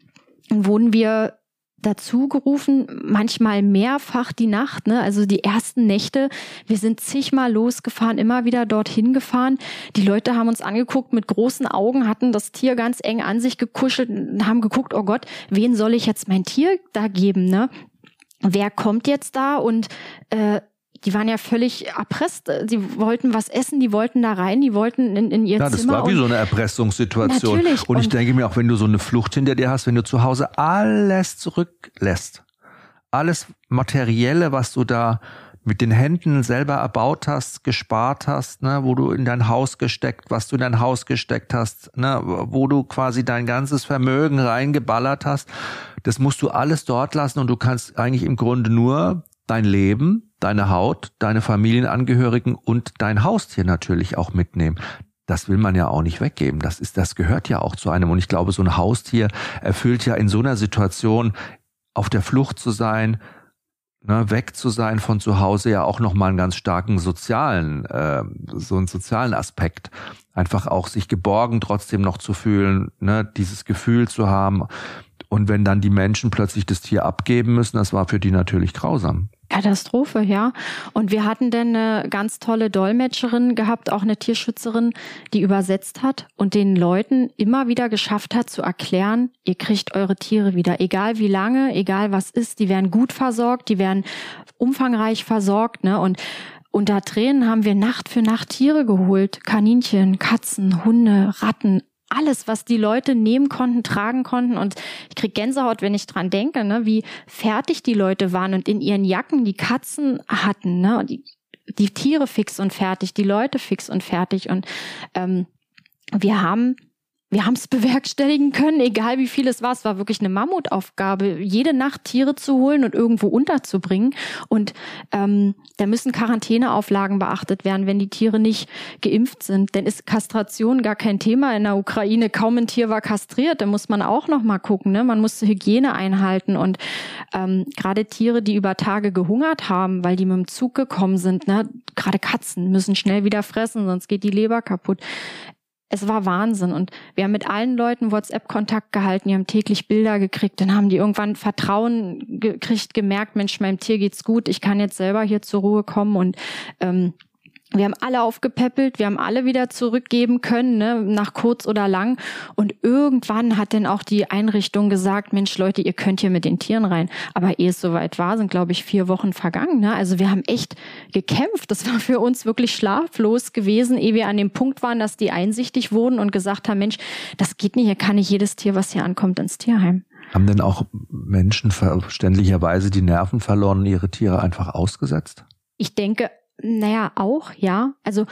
wurden wir dazu gerufen, manchmal mehrfach die Nacht, ne? also die ersten Nächte. Wir sind zigmal losgefahren, immer wieder dorthin gefahren. Die Leute haben uns angeguckt mit großen Augen, hatten das Tier ganz eng an sich gekuschelt und haben geguckt, oh Gott, wen soll ich jetzt mein Tier da geben? Ne? Wer kommt jetzt da? Und äh, die waren ja völlig erpresst. Sie wollten was essen, die wollten da rein, die wollten in, in ihr ja, Zimmer. Ja, das war wie so eine Erpressungssituation. Natürlich. Und ich denke mir auch, wenn du so eine Flucht hinter dir hast, wenn du zu Hause alles zurücklässt, alles Materielle, was du da mit den Händen selber erbaut hast, gespart hast, ne, wo du in dein Haus gesteckt, was du in dein Haus gesteckt hast, ne, wo du quasi dein ganzes Vermögen reingeballert hast, das musst du alles dort lassen und du kannst eigentlich im Grunde nur dein Leben, deine Haut, deine Familienangehörigen und dein Haustier natürlich auch mitnehmen. Das will man ja auch nicht weggeben. Das ist, das gehört ja auch zu einem. Und ich glaube, so ein Haustier erfüllt ja in so einer Situation auf der Flucht zu sein, ne, weg zu sein von zu Hause ja auch nochmal einen ganz starken sozialen, äh, so einen sozialen Aspekt. Einfach auch sich geborgen trotzdem noch zu fühlen, ne, dieses Gefühl zu haben. Und wenn dann die Menschen plötzlich das Tier abgeben müssen, das war für die natürlich grausam. Katastrophe, ja. Und wir hatten dann eine ganz tolle Dolmetscherin gehabt, auch eine Tierschützerin, die übersetzt hat und den Leuten immer wieder geschafft hat zu erklären, ihr kriegt eure Tiere wieder, egal wie lange, egal was ist, die werden gut versorgt, die werden umfangreich versorgt, ne? Und unter Tränen haben wir Nacht für Nacht Tiere geholt. Kaninchen, Katzen, Hunde, Ratten, alles, was die Leute nehmen konnten, tragen konnten. Und ich krieg Gänsehaut, wenn ich dran denke, ne, wie fertig die Leute waren und in ihren Jacken die Katzen hatten, ne, und die, die Tiere fix und fertig, die Leute fix und fertig. Und ähm, wir haben wir haben es bewerkstelligen können, egal wie viel es war. Es war wirklich eine Mammutaufgabe, jede Nacht Tiere zu holen und irgendwo unterzubringen. Und ähm, da müssen Quarantäneauflagen beachtet werden, wenn die Tiere nicht geimpft sind. Denn ist Kastration gar kein Thema in der Ukraine. Kaum ein Tier war kastriert. Da muss man auch noch mal gucken. Ne? Man musste Hygiene einhalten. Und ähm, gerade Tiere, die über Tage gehungert haben, weil die mit dem Zug gekommen sind, ne? gerade Katzen müssen schnell wieder fressen, sonst geht die Leber kaputt es war Wahnsinn. Und wir haben mit allen Leuten WhatsApp-Kontakt gehalten, die haben täglich Bilder gekriegt. Dann haben die irgendwann Vertrauen gekriegt, gemerkt, Mensch, meinem Tier geht's gut, ich kann jetzt selber hier zur Ruhe kommen und ähm, wir haben alle aufgepäppelt, wir haben alle wieder zurückgeben können, ne, nach kurz oder lang. Und irgendwann hat dann auch die Einrichtung gesagt, Mensch, Leute, ihr könnt hier mit den Tieren rein. Aber ehe es soweit war, sind, glaube ich, vier Wochen vergangen. Ne? Also wir haben echt gekämpft. Das war für uns wirklich schlaflos gewesen, ehe wir an dem Punkt waren, dass die einsichtig wurden und gesagt haben, Mensch, das geht nicht, hier kann nicht jedes Tier, was hier ankommt, ins Tierheim. Haben denn auch Menschen verständlicherweise die Nerven verloren, ihre Tiere einfach ausgesetzt? Ich denke, naja, auch, ja. Also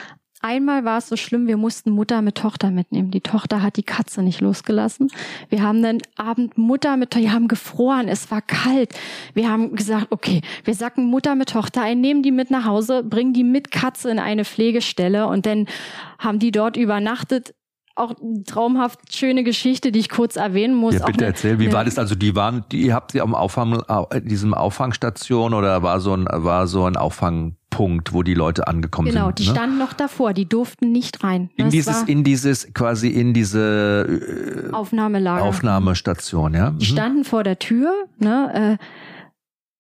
Einmal war es so schlimm, wir mussten Mutter mit Tochter mitnehmen. Die Tochter hat die Katze nicht losgelassen. Wir haben dann Abend Mutter mit Tochter, wir haben gefroren, es war kalt. Wir haben gesagt, okay, wir sacken Mutter mit Tochter ein, nehmen die mit nach Hause, bringen die mit Katze in eine Pflegestelle und dann haben die dort übernachtet auch traumhaft schöne Geschichte, die ich kurz erwähnen muss. Ja, bitte eine, erzähl, wie war das? Also die waren, die, ihr habt sie am Auffang, äh, diesem Auffangstation oder war so ein, war so ein Auffangpunkt, wo die Leute angekommen genau, sind? Genau, die ne? standen noch davor, die durften nicht rein. In das dieses, in dieses, quasi in diese äh, Aufnahmelager. Aufnahmestation, ja. Die mhm. standen vor der Tür, ne, äh,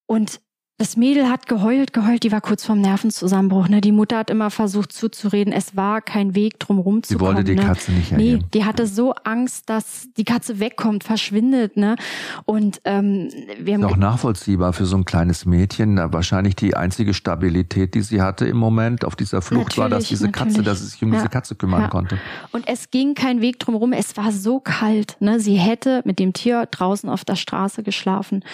und das Mädel hat geheult, geheult, die war kurz vorm Nervenzusammenbruch. Ne? Die Mutter hat immer versucht zuzureden, es war kein Weg drum rumzukommen. Sie wollte die ne? Katze nicht erleben. Nee, die hatte so Angst, dass die Katze wegkommt, verschwindet. Ne? Und ähm, wir haben ist auch nachvollziehbar für so ein kleines Mädchen. Wahrscheinlich die einzige Stabilität, die sie hatte im Moment auf dieser Flucht natürlich, war, dass diese natürlich. Katze, dass sie sich um ja. diese Katze kümmern ja. konnte. Und es ging kein Weg drum rum. Es war so kalt. Ne? Sie hätte mit dem Tier draußen auf der Straße geschlafen.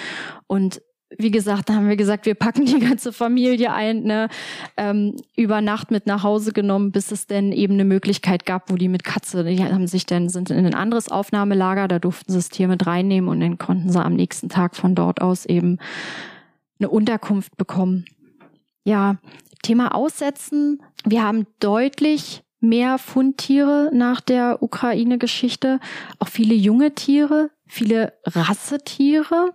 Und wie gesagt, da haben wir gesagt, wir packen die ganze Familie ein, ne, ähm, über Nacht mit nach Hause genommen, bis es denn eben eine Möglichkeit gab, wo die mit Katze, die haben sich dann, sind in ein anderes Aufnahmelager, da durften sie das Tier mit reinnehmen und dann konnten sie am nächsten Tag von dort aus eben eine Unterkunft bekommen. Ja, Thema Aussetzen. Wir haben deutlich mehr Fundtiere nach der Ukraine-Geschichte, auch viele junge Tiere, viele Rassetiere.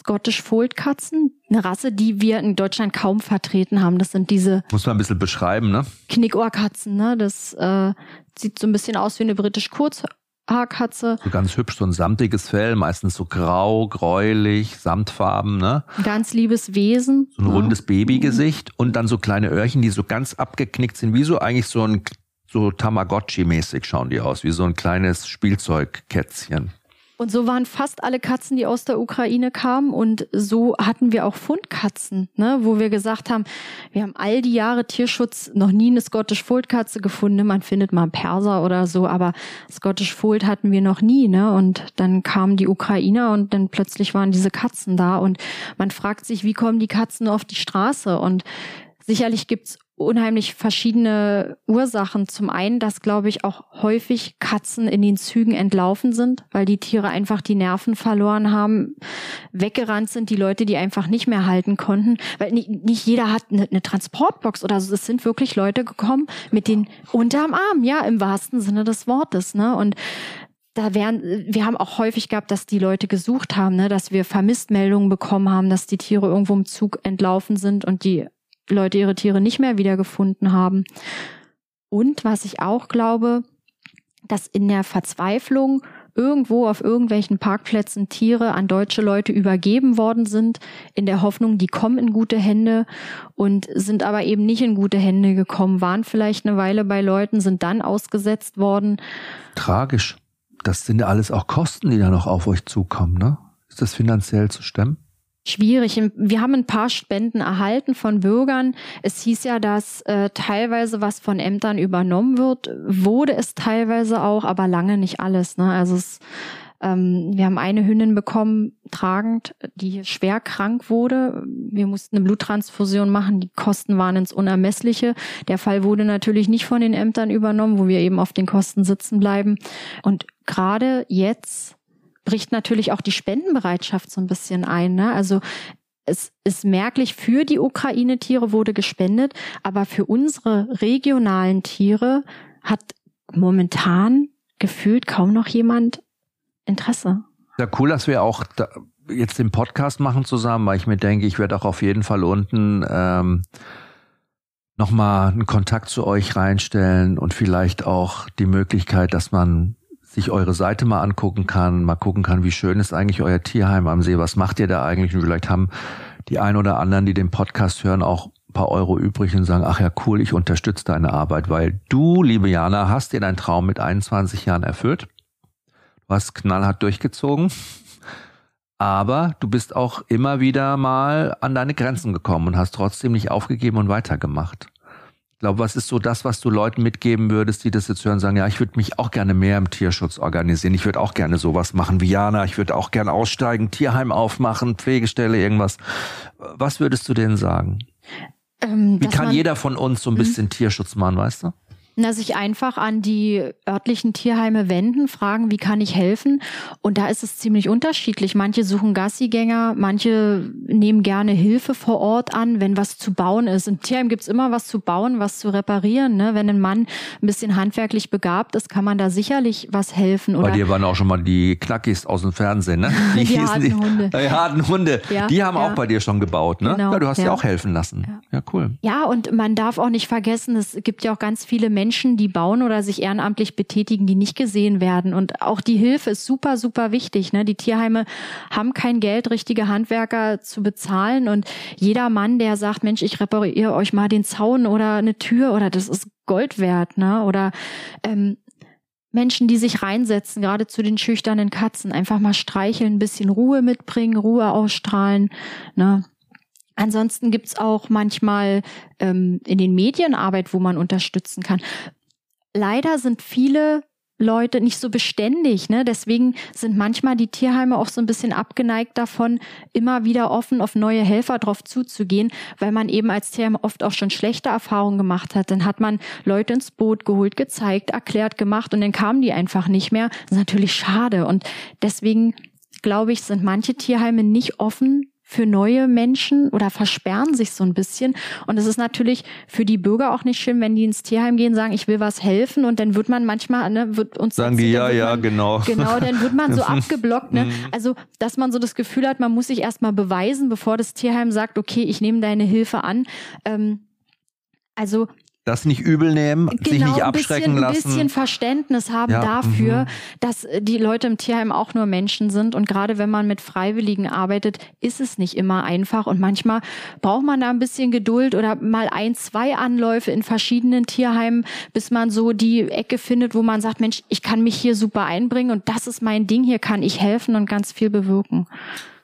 Scottish Fold Katzen, eine Rasse, die wir in Deutschland kaum vertreten haben. Das sind diese. Muss man ein bisschen beschreiben, ne? Knickohrkatzen, ne? Das äh, sieht so ein bisschen aus wie eine britisch Kurzhaarkatze. So ganz hübsch, so ein samtiges Fell, meistens so grau, gräulich, samtfarben, ne? Ganz liebes Wesen. So ein ja. rundes Babygesicht und dann so kleine Öhrchen, die so ganz abgeknickt sind, wie so eigentlich so ein so Tamagotchi-mäßig schauen die aus, wie so ein kleines Spielzeugkätzchen. Und so waren fast alle Katzen, die aus der Ukraine kamen. Und so hatten wir auch Fundkatzen, ne, wo wir gesagt haben, wir haben all die Jahre Tierschutz noch nie eine Scottish Fold Katze gefunden. Man findet mal einen Perser oder so, aber Scottish Fold hatten wir noch nie. Ne? Und dann kamen die Ukrainer und dann plötzlich waren diese Katzen da. Und man fragt sich, wie kommen die Katzen auf die Straße? Und sicherlich gibt's unheimlich verschiedene Ursachen. Zum einen, dass, glaube ich, auch häufig Katzen in den Zügen entlaufen sind, weil die Tiere einfach die Nerven verloren haben, weggerannt sind, die Leute, die einfach nicht mehr halten konnten. Weil nicht, nicht jeder hat eine, eine Transportbox oder so. Es sind wirklich Leute gekommen mit den unterm Arm, ja, im wahrsten Sinne des Wortes. Ne? Und da wären, wir haben auch häufig gehabt, dass die Leute gesucht haben, ne, dass wir Vermisstmeldungen bekommen haben, dass die Tiere irgendwo im Zug entlaufen sind und die Leute ihre Tiere nicht mehr wiedergefunden haben. Und was ich auch glaube, dass in der Verzweiflung irgendwo auf irgendwelchen Parkplätzen Tiere an deutsche Leute übergeben worden sind, in der Hoffnung, die kommen in gute Hände und sind aber eben nicht in gute Hände gekommen, waren vielleicht eine Weile bei Leuten, sind dann ausgesetzt worden. Tragisch. Das sind ja alles auch Kosten, die da noch auf euch zukommen, ne? Ist das finanziell zu stemmen? Schwierig. Wir haben ein paar Spenden erhalten von Bürgern. Es hieß ja, dass äh, teilweise was von Ämtern übernommen wird, wurde es teilweise auch, aber lange nicht alles. Ne? Also es, ähm, wir haben eine Hündin bekommen, tragend, die schwer krank wurde. Wir mussten eine Bluttransfusion machen. Die Kosten waren ins Unermessliche. Der Fall wurde natürlich nicht von den Ämtern übernommen, wo wir eben auf den Kosten sitzen bleiben. Und gerade jetzt bricht natürlich auch die Spendenbereitschaft so ein bisschen ein. Ne? Also es ist merklich, für die Ukraine-Tiere wurde gespendet, aber für unsere regionalen Tiere hat momentan gefühlt kaum noch jemand Interesse. Ja, cool, dass wir auch da jetzt den Podcast machen zusammen, weil ich mir denke, ich werde auch auf jeden Fall unten ähm, nochmal einen Kontakt zu euch reinstellen und vielleicht auch die Möglichkeit, dass man sich eure Seite mal angucken kann, mal gucken kann, wie schön ist eigentlich euer Tierheim am See, was macht ihr da eigentlich? Und vielleicht haben die ein oder anderen, die den Podcast hören, auch ein paar Euro übrig und sagen, ach ja, cool, ich unterstütze deine Arbeit, weil du, liebe Jana, hast dir deinen Traum mit 21 Jahren erfüllt. Du hast knallhart durchgezogen. Aber du bist auch immer wieder mal an deine Grenzen gekommen und hast trotzdem nicht aufgegeben und weitergemacht glaube, was ist so das, was du Leuten mitgeben würdest, die das jetzt hören, sagen, ja, ich würde mich auch gerne mehr im Tierschutz organisieren. Ich würde auch gerne sowas machen wie Jana. Ich würde auch gerne aussteigen, Tierheim aufmachen, Pflegestelle, irgendwas. Was würdest du denen sagen? Ähm, wie kann jeder von uns so ein mhm. bisschen Tierschutz machen, weißt du? Na, sich einfach an die örtlichen Tierheime wenden, fragen, wie kann ich helfen? Und da ist es ziemlich unterschiedlich. Manche suchen Gassigänger, manche nehmen gerne Hilfe vor Ort an, wenn was zu bauen ist. Im Tierheim gibt's immer was zu bauen, was zu reparieren. Ne? Wenn ein Mann ein bisschen handwerklich begabt ist, kann man da sicherlich was helfen. Oder bei dir waren auch schon mal die Knackis aus dem Fernsehen, ne? Die, die harten die, Hunde. Die harten Hunde. Ja, die haben ja. auch bei dir schon gebaut, ne? Genau, ja, du hast ja. dir auch helfen lassen. Ja. ja, cool. Ja, und man darf auch nicht vergessen, es gibt ja auch ganz viele Menschen, Menschen, die bauen oder sich ehrenamtlich betätigen, die nicht gesehen werden. Und auch die Hilfe ist super, super wichtig. Ne? Die Tierheime haben kein Geld, richtige Handwerker zu bezahlen. Und jeder Mann, der sagt, Mensch, ich repariere euch mal den Zaun oder eine Tür oder das ist Gold wert. Ne? Oder ähm, Menschen, die sich reinsetzen, gerade zu den schüchternen Katzen, einfach mal streicheln, ein bisschen Ruhe mitbringen, Ruhe ausstrahlen. Ne? Ansonsten gibt's auch manchmal ähm, in den Medien Arbeit, wo man unterstützen kann. Leider sind viele Leute nicht so beständig. Ne? Deswegen sind manchmal die Tierheime auch so ein bisschen abgeneigt davon, immer wieder offen auf neue Helfer drauf zuzugehen, weil man eben als Tierheim oft auch schon schlechte Erfahrungen gemacht hat. Dann hat man Leute ins Boot geholt, gezeigt, erklärt, gemacht und dann kamen die einfach nicht mehr. Das ist natürlich schade. Und deswegen glaube ich, sind manche Tierheime nicht offen für neue Menschen oder versperren sich so ein bisschen. Und es ist natürlich für die Bürger auch nicht schön, wenn die ins Tierheim gehen, sagen, ich will was helfen und dann wird man manchmal, ne, wird uns sagen die ja, ja, genau. Genau, dann wird man so abgeblockt, ne? Mhm. Also, dass man so das Gefühl hat, man muss sich erstmal beweisen, bevor das Tierheim sagt, okay, ich nehme deine Hilfe an. Ähm, also das nicht übel nehmen, genau, sich nicht abschrecken bisschen, lassen. Ein bisschen Verständnis haben ja, dafür, mhm. dass die Leute im Tierheim auch nur Menschen sind. Und gerade wenn man mit Freiwilligen arbeitet, ist es nicht immer einfach. Und manchmal braucht man da ein bisschen Geduld oder mal ein, zwei Anläufe in verschiedenen Tierheimen, bis man so die Ecke findet, wo man sagt, Mensch, ich kann mich hier super einbringen und das ist mein Ding, hier kann ich helfen und ganz viel bewirken.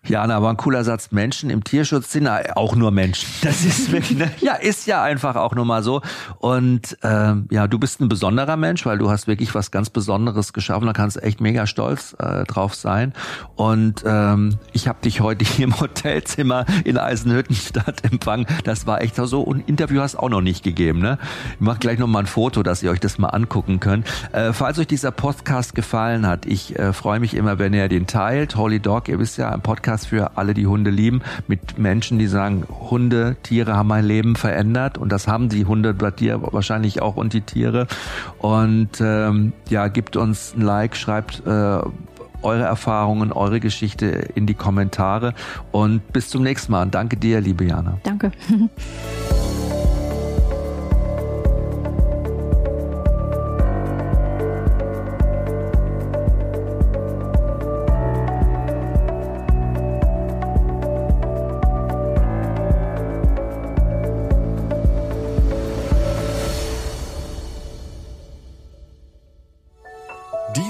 Jana, aber ein cooler Satz. Menschen im Tierschutz sind auch nur Menschen. Das ist wirklich, ne? ja, ist ja einfach auch nur mal so. Und ähm, ja, du bist ein besonderer Mensch, weil du hast wirklich was ganz Besonderes geschaffen. Da kannst du echt mega stolz äh, drauf sein. Und ähm, ich habe dich heute hier im Hotelzimmer in Eisenhüttenstadt empfangen. Das war echt so. Und Interview hast auch noch nicht gegeben. Ne? Ich mache gleich noch mal ein Foto, dass ihr euch das mal angucken könnt. Äh, falls euch dieser Podcast gefallen hat, ich äh, freue mich immer, wenn ihr den teilt. Holy Dog, ihr wisst ja, ein Podcast Podcast für alle, die Hunde lieben, mit Menschen, die sagen, Hunde, Tiere haben mein Leben verändert und das haben die Hunde bei dir wahrscheinlich auch und die Tiere. Und ähm, ja, gibt uns ein Like, schreibt äh, eure Erfahrungen, eure Geschichte in die Kommentare und bis zum nächsten Mal. danke dir, liebe Jana. Danke.